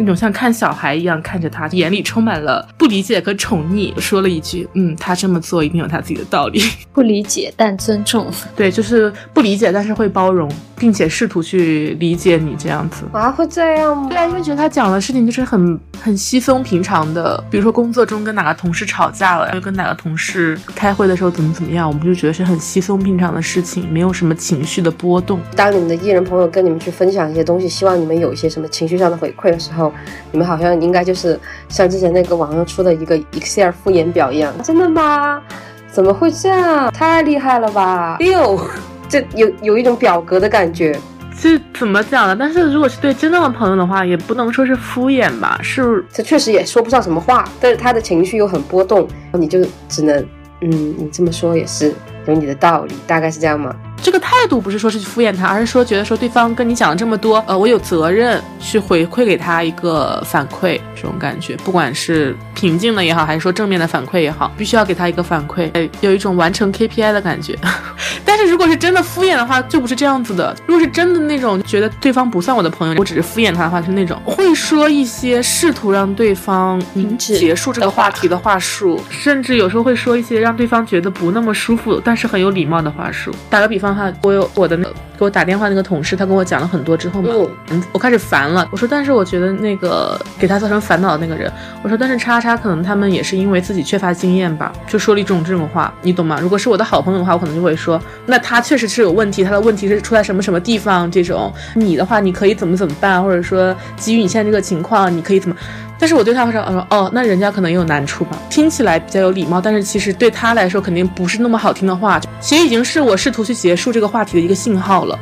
Speaker 2: 那种像看小孩一样看着他，眼里充满了不理解和宠溺，说了一句：“嗯，他这么做一定有他自己的道理。
Speaker 3: 不理解但尊重。”
Speaker 2: 对，就是不理解，但是会包容，并且试图去理解你这样子。
Speaker 1: 啊，会这样吗？
Speaker 2: 对啊，因为觉得他讲的事情就是很很稀松平常的，比如说工作中跟哪个同事吵架了，又跟哪个同事开会的时候怎么怎么样，我们就觉得是很稀松平常的事情，没有什么情绪的波动。
Speaker 1: 当你们的艺人朋友跟你们去分享一些东西，希望你们有一些什么情绪上的回馈的时候，你们好像应该就是像之前那个网上出的一个 Excel 复言表一样，真的吗？怎么会这样？太厉害了吧！六，这有有一种表格的感觉。
Speaker 2: 这怎么讲呢？但是如果是对真正的朋友的话，也不能说是敷衍吧。是，
Speaker 1: 这确实也说不上什么话，但是他的情绪又很波动，你就只能，嗯，你这么说也是有你的道理，大概是这样吗？
Speaker 2: 这个态度不是说是去敷衍他，而是说觉得说对方跟你讲了这么多，呃，我有责任去回馈给他一个反馈，这种感觉，不管是平静的也好，还是说正面的反馈也好，必须要给他一个反馈，有一种完成 KPI 的感觉。但是如果是真的敷衍的话，就不是这样子的。如果是真的那种觉得对方不算我的朋友，我只是敷衍他的话，是那种会说一些试图让对方
Speaker 3: 停止
Speaker 2: 结束这个话题的话术，甚至有时候会说一些让对方觉得不那么舒服，但是很有礼貌的话术。打个比方哈，我有我的那个给我打电话那个同事，他跟我讲了很多之后嘛，嗯，我开始烦了。我说，但是我觉得那个给他造成烦恼的那个人，我说，但是叉叉可能他们也是因为自己缺乏经验吧，就说了一种这种话，你懂吗？如果是我的好朋友的话，我可能就会说，那他确实是有问题，他的问题是出在什么什么地方这种。你的话，你可以怎么怎么办，或者说基于你现在这个情况，你可以怎么？但是我对他说，我说哦，那人家可能也有难处吧，听起来比较有礼貌，但是其实对他来说肯定不是那么好听的话，其实已经是我试图去结束这个话题的一个信号了。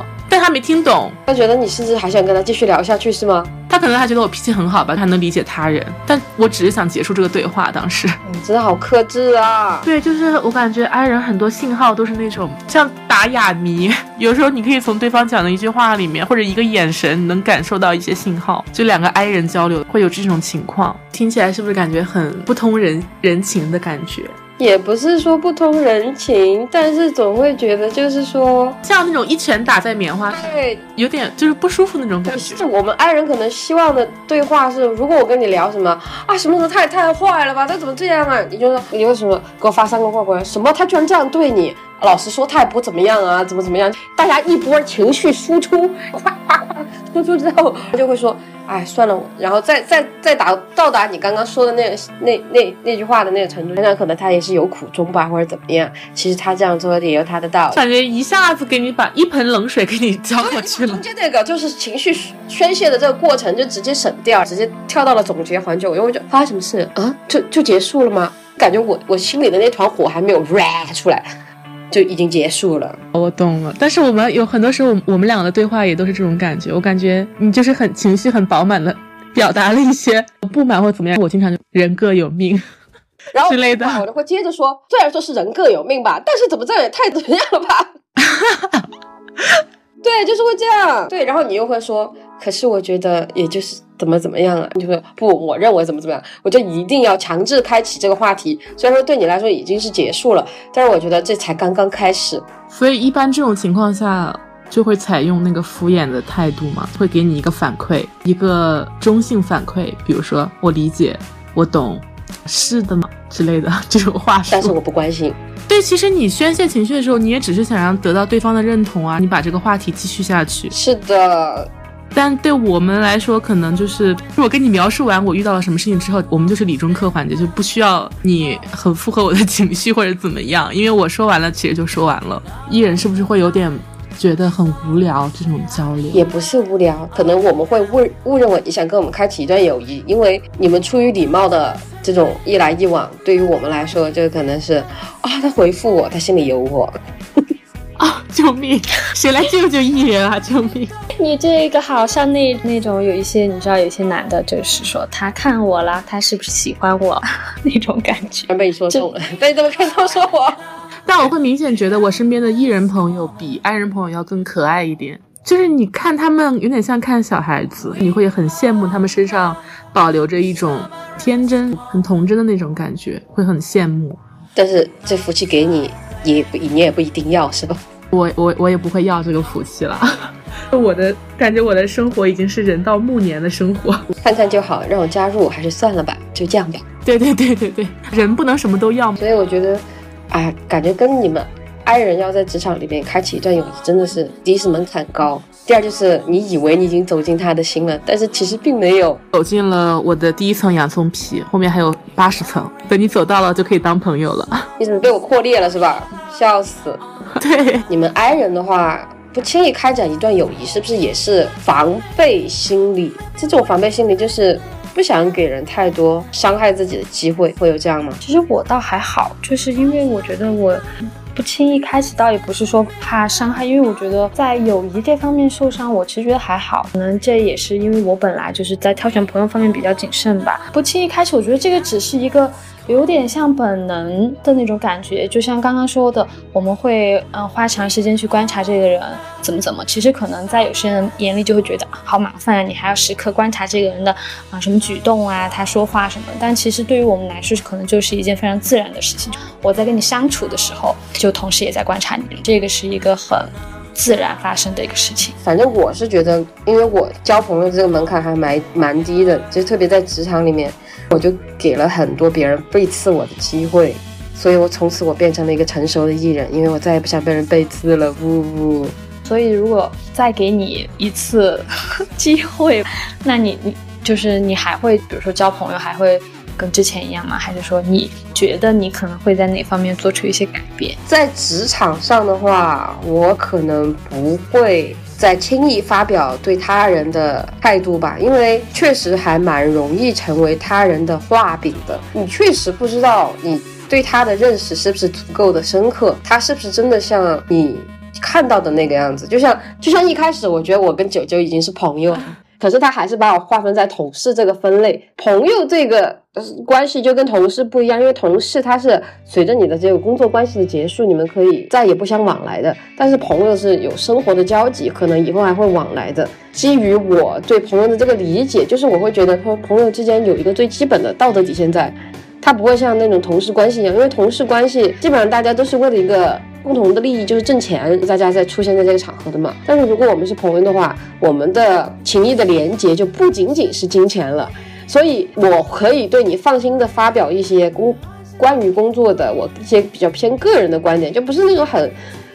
Speaker 2: 但他没听懂，
Speaker 1: 他觉得你甚至还想跟他继续聊下去是吗？
Speaker 2: 他可能还觉得我脾气很好吧，他能理解他人，但我只是想结束这个对话。当时
Speaker 1: 你真的好克制啊！
Speaker 2: 对，就是我感觉 i 人很多信号都是那种像打哑谜，有时候你可以从对方讲的一句话里面或者一个眼神能感受到一些信号，就两个 i 人交流会有这种情况，听起来是不是感觉很不通人人情的感觉？
Speaker 1: 也不是说不通人情，但是总会觉得就是说，
Speaker 2: 像那种一拳打在棉花，
Speaker 1: 对，
Speaker 2: 有点就是不舒服那种感觉。
Speaker 1: 是我们爱人可能希望的对话是，如果我跟你聊什么啊，什么什么太太坏了吧，他怎么这样啊？你就说你为什么给我发三个话过来？什么他居然这样对你？老实说他也不怎么样啊，怎么怎么样？大家一波情绪输出，夸夸夸输出之后，他就会说，哎，算了，然后再再再达到达你刚刚说的那那那那句话的那个程度，那可能他也是有苦衷吧，或者怎么样？其实他这样做也有他的道理。
Speaker 2: 感觉一下子给你把一盆冷水给你浇过去了。
Speaker 1: 中间那个就是情绪宣泄的这个过程就直接省掉，直接跳到了总结环节。我因为就发生什么事啊？就就结束了吗？感觉我我心里的那团火还没有 r 出来。就已经结束了，
Speaker 2: 我懂了。但是我们有很多时候，我们两个的对话也都是这种感觉。我感觉你就是很情绪很饱满的表达了一些不满或怎么样。我经常就人各有命，
Speaker 1: 然后
Speaker 2: 之类的，
Speaker 1: 我就会接着说，虽然说是人各有命吧，但是怎么这样也太怎么样了吧？对，就是会这样。对，然后你又会说，可是我觉得也就是怎么怎么样啊？你就说不，我认为怎么怎么样，我就一定要强制开启这个话题。虽然说对你来说已经是结束了，但是我觉得这才刚刚开始。
Speaker 2: 所以一般这种情况下，就会采用那个敷衍的态度嘛，会给你一个反馈，一个中性反馈，比如说我理解，我懂，是的吗之类的 这种话术。
Speaker 1: 但是我不关心。
Speaker 2: 对，其实你宣泄情绪的时候，你也只是想让得到对方的认同啊，你把这个话题继续下去。
Speaker 1: 是的，
Speaker 2: 但对我们来说，可能就是我跟你描述完我遇到了什么事情之后，我们就是理中客环节，就不需要你很符合我的情绪或者怎么样，因为我说完了，其实就说完了。艺人是不是会有点觉得很无聊这种交流？
Speaker 1: 也不是无聊，可能我们会误误认为你想跟我们开启一段友谊，因为你们出于礼貌的。这种一来一往，对于我们来说，就可能是啊，他回复我，他心里有我
Speaker 2: 啊！救命！谁来救救艺人啊！救命！
Speaker 3: 你这个好像那那种有一些，你知道，有一些男的，就是说他看我了，他是不是喜欢我 那种感觉？
Speaker 1: 被你说中了，被你怎么开头说我？
Speaker 2: 但我会明显觉得我身边的艺人朋友比爱人朋友要更可爱一点，就是你看他们有点像看小孩子，你会很羡慕他们身上。保留着一种天真、很童真的那种感觉，会很羡慕。
Speaker 1: 但是这福气给你，也不你也不一定要，是吧？
Speaker 2: 我我我也不会要这个福气了。我的感觉，我的生活已经是人到暮年的生活。
Speaker 1: 看看就好，让我加入还是算了吧，就这样吧。
Speaker 2: 对对对对对，人不能什么都要。
Speaker 1: 所以我觉得，哎，感觉跟你们爱人要在职场里面开启一段友谊，真的是第一是门槛高，第二就是你以为你已经走进他的心了，但是其实并没有
Speaker 2: 走进了我的第一层洋葱皮，后面还有八十层，等你走到了就可以当朋友了。
Speaker 1: 你怎么被我扩裂了是吧？笑死！
Speaker 2: 对，
Speaker 1: 你们爱人的话。不轻易开展一段友谊，是不是也是防备心理？这种防备心理就是不想给人太多伤害自己的机会，会有这样吗？
Speaker 3: 其实我倒还好，就是因为我觉得我不轻易开始，倒也不是说怕伤害，因为我觉得在友谊这方面受伤，我其实觉得还好。可能这也是因为我本来就是在挑选朋友方面比较谨慎吧，不轻易开始。我觉得这个只是一个。有点像本能的那种感觉，就像刚刚说的，我们会嗯花长时间去观察这个人怎么怎么。其实可能在有些人眼里就会觉得好麻烦啊，你还要时刻观察这个人的啊什么举动啊，他说话什么。但其实对于我们来说，可能就是一件非常自然的事情。我在跟你相处的时候，就同时也在观察你，这个是一个很自然发生的一个事情。
Speaker 1: 反正我是觉得，因为我交朋友这个门槛还蛮蛮低的，就特别在职场里面。我就给了很多别人背刺我的机会，所以我从此我变成了一个成熟的艺人，因为我再也不想被人背刺了。呜呜。
Speaker 3: 所以如果再给你一次 机会，那你你就是你还会比如说交朋友还会跟之前一样吗？还是说你觉得你可能会在哪方面做出一些改变？
Speaker 1: 在职场上的话，我可能不会。在轻易发表对他人的态度吧，因为确实还蛮容易成为他人的画饼的。你确实不知道你对他的认识是不是足够的深刻，他是不是真的像你看到的那个样子。就像就像一开始，我觉得我跟九九已经是朋友。可是他还是把我划分在同事这个分类，朋友这个关系就跟同事不一样，因为同事他是随着你的这个工作关系的结束，你们可以再也不相往来的。但是朋友是有生活的交集，可能以后还会往来的。基于我对朋友的这个理解，就是我会觉得说朋友之间有一个最基本的道德底线在，他不会像那种同事关系一样，因为同事关系基本上大家都是为了一个。共同的利益就是挣钱，大家在出现在这个场合的嘛。但是如果我们是朋友的话，我们的情谊的连接就不仅仅是金钱了。所以我可以对你放心的发表一些工关于工作的我一些比较偏个人的观点，就不是那种很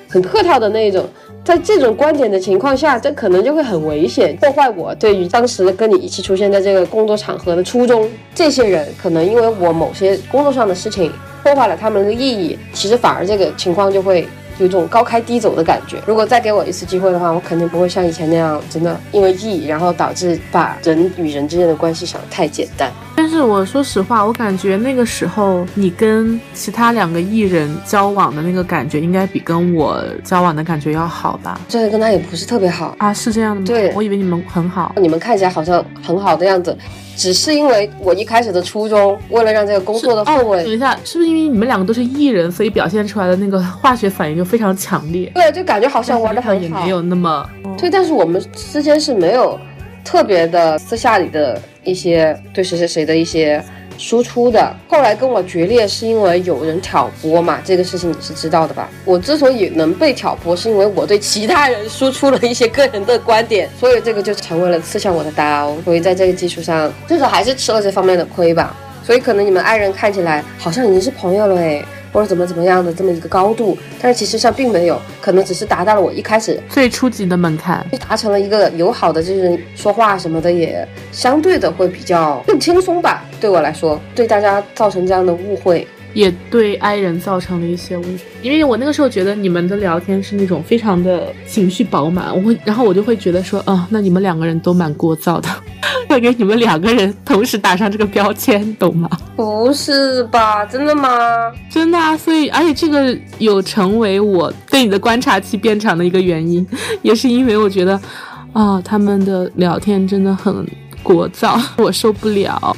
Speaker 1: 很客套的那种。在这种观点的情况下，这可能就会很危险，破坏我对于当时跟你一起出现在这个工作场合的初衷。这些人可能因为我某些工作上的事情。破坏了他们的意义，其实反而这个情况就会有一种高开低走的感觉。如果再给我一次机会的话，我肯定不会像以前那样，真的因为意义，然后导致把人与人之间的关系想得太简单。
Speaker 2: 但是我说实话，我感觉那个时候你跟其他两个艺人交往的那个感觉，应该比跟我交往的感觉要好吧？
Speaker 1: 这个跟他也不是特别好
Speaker 2: 啊，是这样的吗？
Speaker 1: 对，
Speaker 2: 我以为你们很好，
Speaker 1: 你们看起来好像很好的样子。只是因为我一开始的初衷，为了让这个工作的氛围，
Speaker 2: 等一下，是不是因为你们两个都是艺人，所以表现出来的那个化学反应就非常强烈？
Speaker 1: 对，就感觉好像玩的很
Speaker 2: 好，也没有那么
Speaker 1: 对。但是我们之间是没有特别的私下里的一些对谁谁谁的一些。输出的，后来跟我决裂是因为有人挑拨嘛，这个事情你是知道的吧？我之所以能被挑拨，是因为我对其他人输出了一些个人的观点，所以这个就成为了刺向我的刀。所以在这个基础上，至少还是吃了这方面的亏吧。所以可能你们爱人看起来好像已经是朋友了诶。或者怎么怎么样的这么一个高度，但是其实上并没有，可能只是达到了我一开始
Speaker 2: 最初级的门槛，
Speaker 1: 就达成了一个友好的，就是说话什么的也相对的会比较更轻松吧。对我来说，对大家造成这样的误会。
Speaker 2: 也对爱人造成了一些误，因为我那个时候觉得你们的聊天是那种非常的情绪饱满，我会，然后我就会觉得说，啊，那你们两个人都蛮聒噪的，要给你们两个人同时打上这个标签，懂吗？
Speaker 1: 不是吧？真的吗？
Speaker 2: 真的啊！所以，而且这个有成为我对你的观察期变长的一个原因，也是因为我觉得，啊，他们的聊天真的很聒噪，我受不了。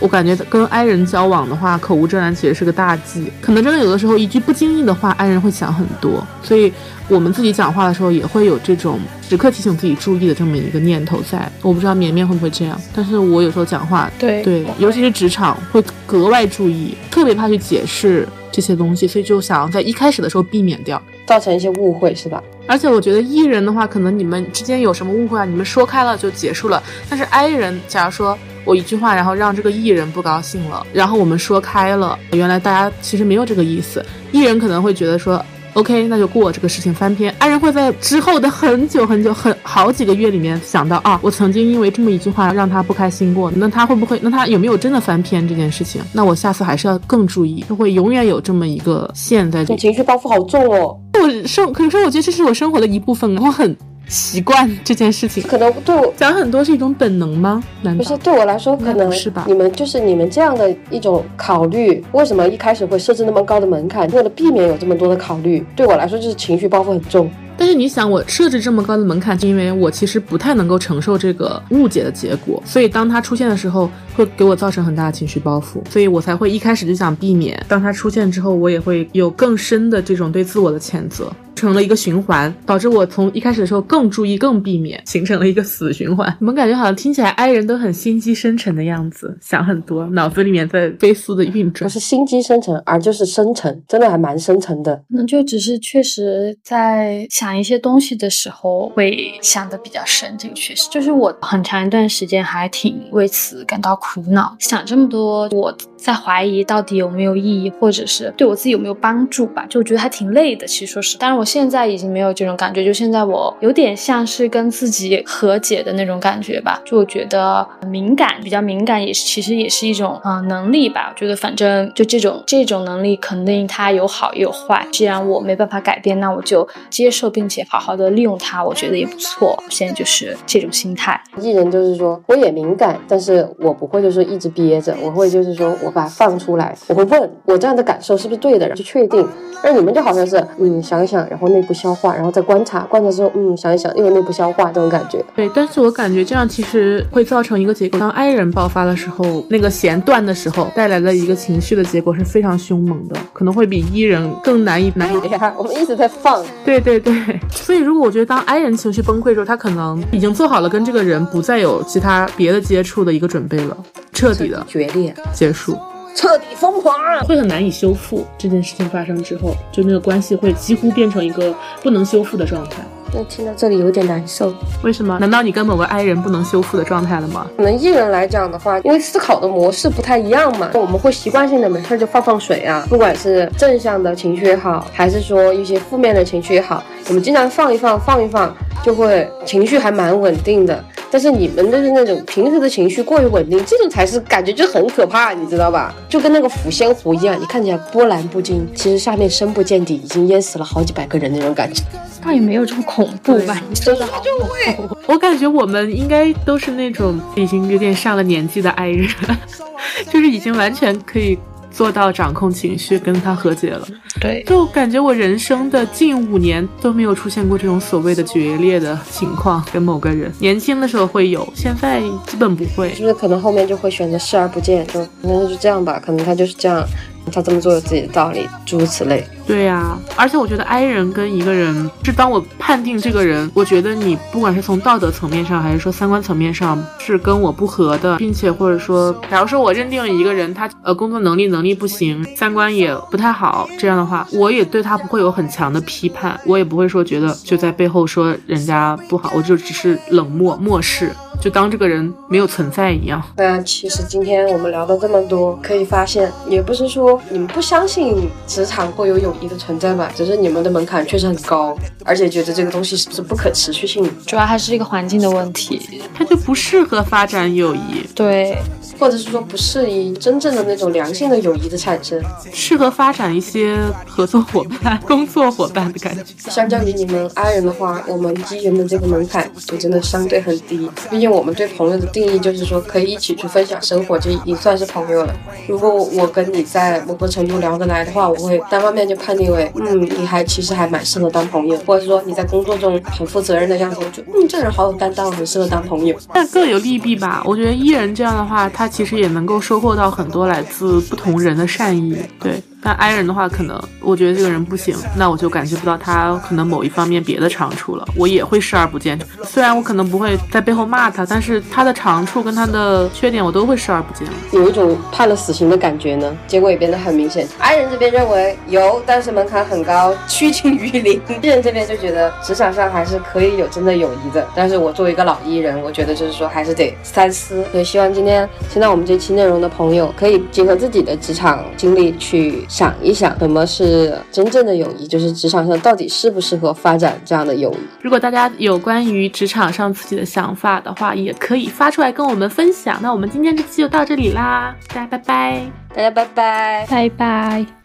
Speaker 2: 我感觉跟爱人交往的话，口无遮拦其实是个大忌。可能真的有的时候一句不经意的话，爱人会想很多。所以我们自己讲话的时候，也会有这种时刻提醒自己注意的这么一个念头在。我不知道绵绵会不会这样，但是我有时候讲话，
Speaker 3: 对
Speaker 2: 对，尤其是职场会格外注意，特别怕去解释这些东西，所以就想要在一开始的时候避免掉。
Speaker 1: 造成一些误会，是吧？
Speaker 2: 而且我觉得 E 人的话，可能你们之间有什么误会啊，你们说开了就结束了。但是 I 人，假如说我一句话，然后让这个艺人不高兴了，然后我们说开了，原来大家其实没有这个意思艺人可能会觉得说。OK，那就过这个事情翻篇。爱人会在之后的很久很久、很好几个月里面想到啊，我曾经因为这么一句话让他不开心过。那他会不会？那他有没有真的翻篇这件事情？那我下次还是要更注意，就会永远有这么一个线在。
Speaker 1: 你情绪包袱好重哦。
Speaker 2: 我生，可是我觉得这是我生活的一部分，我很。习惯这件事情，
Speaker 1: 可能对我
Speaker 2: 讲很多是一种本能吗？
Speaker 1: 难不是，对我来说可能
Speaker 2: 是吧。
Speaker 1: 你们就是你们这样的一种考虑，为什么一开始会设置那么高的门槛？为了避免有这么多的考虑，对我来说就是情绪包袱很重。
Speaker 2: 但是你想，我设置这么高的门槛，是因为我其实不太能够承受这个误解的结果，所以当它出现的时候，会给我造成很大的情绪包袱，所以我才会一开始就想避免。当它出现之后，我也会有更深的这种对自我的谴责。成了一个循环，导致我从一开始的时候更注意、更避免，形成了一个死循环。我们感觉好像听起来 I 人都很心机深沉的样子，想很多，脑子里面在飞速的运转。
Speaker 1: 不是心机深沉，而就是深沉，真的还蛮深沉的。
Speaker 3: 可能就只是确实在想一些东西的时候会想的比较深，这个确实就是我很长一段时间还挺为此感到苦恼，想这么多，我在怀疑到底有没有意义，或者是对我自己有没有帮助吧，就我觉得还挺累的。其实说是，但是我。现在已经没有这种感觉，就现在我有点像是跟自己和解的那种感觉吧。就我觉得敏感，比较敏感也是，其实也是一种嗯能力吧。我觉得反正就这种这种能力，肯定它有好也有坏。既然我没办法改变，那我就接受并且好好的利用它，我觉得也不错。现在就是这种心态。
Speaker 1: 艺人就是说，我也敏感，但是我不会就是一直憋着，我会就是说我把它放出来，我会问我这样的感受是不是对的，然后去确定。而你们就好像是嗯想想，然内部消化，然后再观察，观察之后嗯想一想，又内部消化这种感觉。
Speaker 2: 对，但是我感觉这样其实会造成一个结果，当 I 人爆发的时候，那个弦断的时候带来的一个情绪的结果是非常凶猛的，可能会比 E 人更难以难以。
Speaker 1: 我们一直在放。
Speaker 2: 对对对，所以如果我觉得当 I 人情绪崩溃的时候，他可能已经做好了跟这个人不再有其他别的接触的一个准备了，彻底的
Speaker 1: 决裂
Speaker 2: 结束。
Speaker 1: 彻底疯狂，
Speaker 2: 会很难以修复。这件事情发生之后，就那个关系会几乎变成一个不能修复的状态。
Speaker 1: 那听到这里有点难受，
Speaker 2: 为什么？难道你跟某个爱人不能修复的状态了吗？
Speaker 1: 可能艺人来讲的话，因为思考的模式不太一样嘛，我们会习惯性的没事就放放水啊，不管是正向的情绪也好，还是说一些负面的情绪也好，我们经常放一放，放一放，就会情绪还蛮稳定的。但是你们的那种平时的情绪过于稳定，这种才是感觉就很可怕，你知道吧？就跟那个抚仙湖一样，你看起来波澜不惊，其实下面深不见底，已经淹死了好几百个人那种感觉。
Speaker 3: 倒也没有这么恐怖吧？
Speaker 1: 真的好会。
Speaker 2: 我感觉我们应该都是那种已经有点上了年纪的爱人，就是已经完全可以。做到掌控情绪，跟他和解了。
Speaker 3: 对，
Speaker 2: 就感觉我人生的近五年都没有出现过这种所谓的决裂的情况，跟某个人。年轻的时候会有，现在基本不会。
Speaker 1: 是不是可能后面就会选择视而不见？就那就这样吧，可能他就是这样。他这么做有自己的道理，诸如此类。
Speaker 2: 对呀，而且我觉得 I 人跟一个人，是当我判定这个人，我觉得你不管是从道德层面上，还是说三观层面上是跟我不合的，并且或者说，假如说我认定了一个人，他呃工作能力能力不行，三观也不太好，这样的话，我也对他不会有很强的批判，我也不会说觉得就在背后说人家不好，我就只是冷漠漠视。就当这个人没有存在一样。
Speaker 1: 那其实今天我们聊了这么多，可以发现，也不是说你们不相信职场会有友谊的存在吧，只是你们的门槛确实很高，而且觉得这个东西是不是不可持续性的？
Speaker 3: 主要还是一个环境的问题，
Speaker 2: 它就不适合发展友谊。
Speaker 3: 对。
Speaker 1: 或者是说不适宜真正的那种良性的友谊的产生，
Speaker 2: 适合发展一些合作伙伴、工作伙伴的感觉。
Speaker 1: 相较于你们爱人的话，我们基人的这个门槛就真的相对很低。毕竟我们对朋友的定义就是说可以一起去分享生活，就已经算是朋友了。如果我跟你在某个程度聊得来的话，我会单方面就判定为，嗯，你还其实还蛮适合当朋友，或者说你在工作中很负责任的样子，我觉得嗯，这人好有担当，很适合当朋友。
Speaker 2: 但各有利弊吧。我觉得 E 人这样的话，他。其实也能够收获到很多来自不同人的善意，对。但 I 人的话，可能我觉得这个人不行，那我就感觉不到他可能某一方面别的长处了，我也会视而不见。虽然我可能不会在背后骂他，但是他的长处跟他的缺点我都会视而不见。
Speaker 1: 有一种判了死刑的感觉呢，结果也变得很明显。I 人这边认为有，但是门槛很高，趋近于零。E 人这边就觉得职场上还是可以有真的友谊的，但是我作为一个老 E 人，我觉得就是说还是得三思。所以希望今天听到我们这期内容的朋友，可以结合自己的职场经历去想一想，什么是真正的友谊，就是职场上到底适不适合发展这样的友谊。
Speaker 2: 如果大家有关于职场上自己的想法的话，也可以发出来跟我们分享。那我们今天这期就到这里啦，大家拜拜。
Speaker 1: 大家拜拜。
Speaker 3: 拜拜。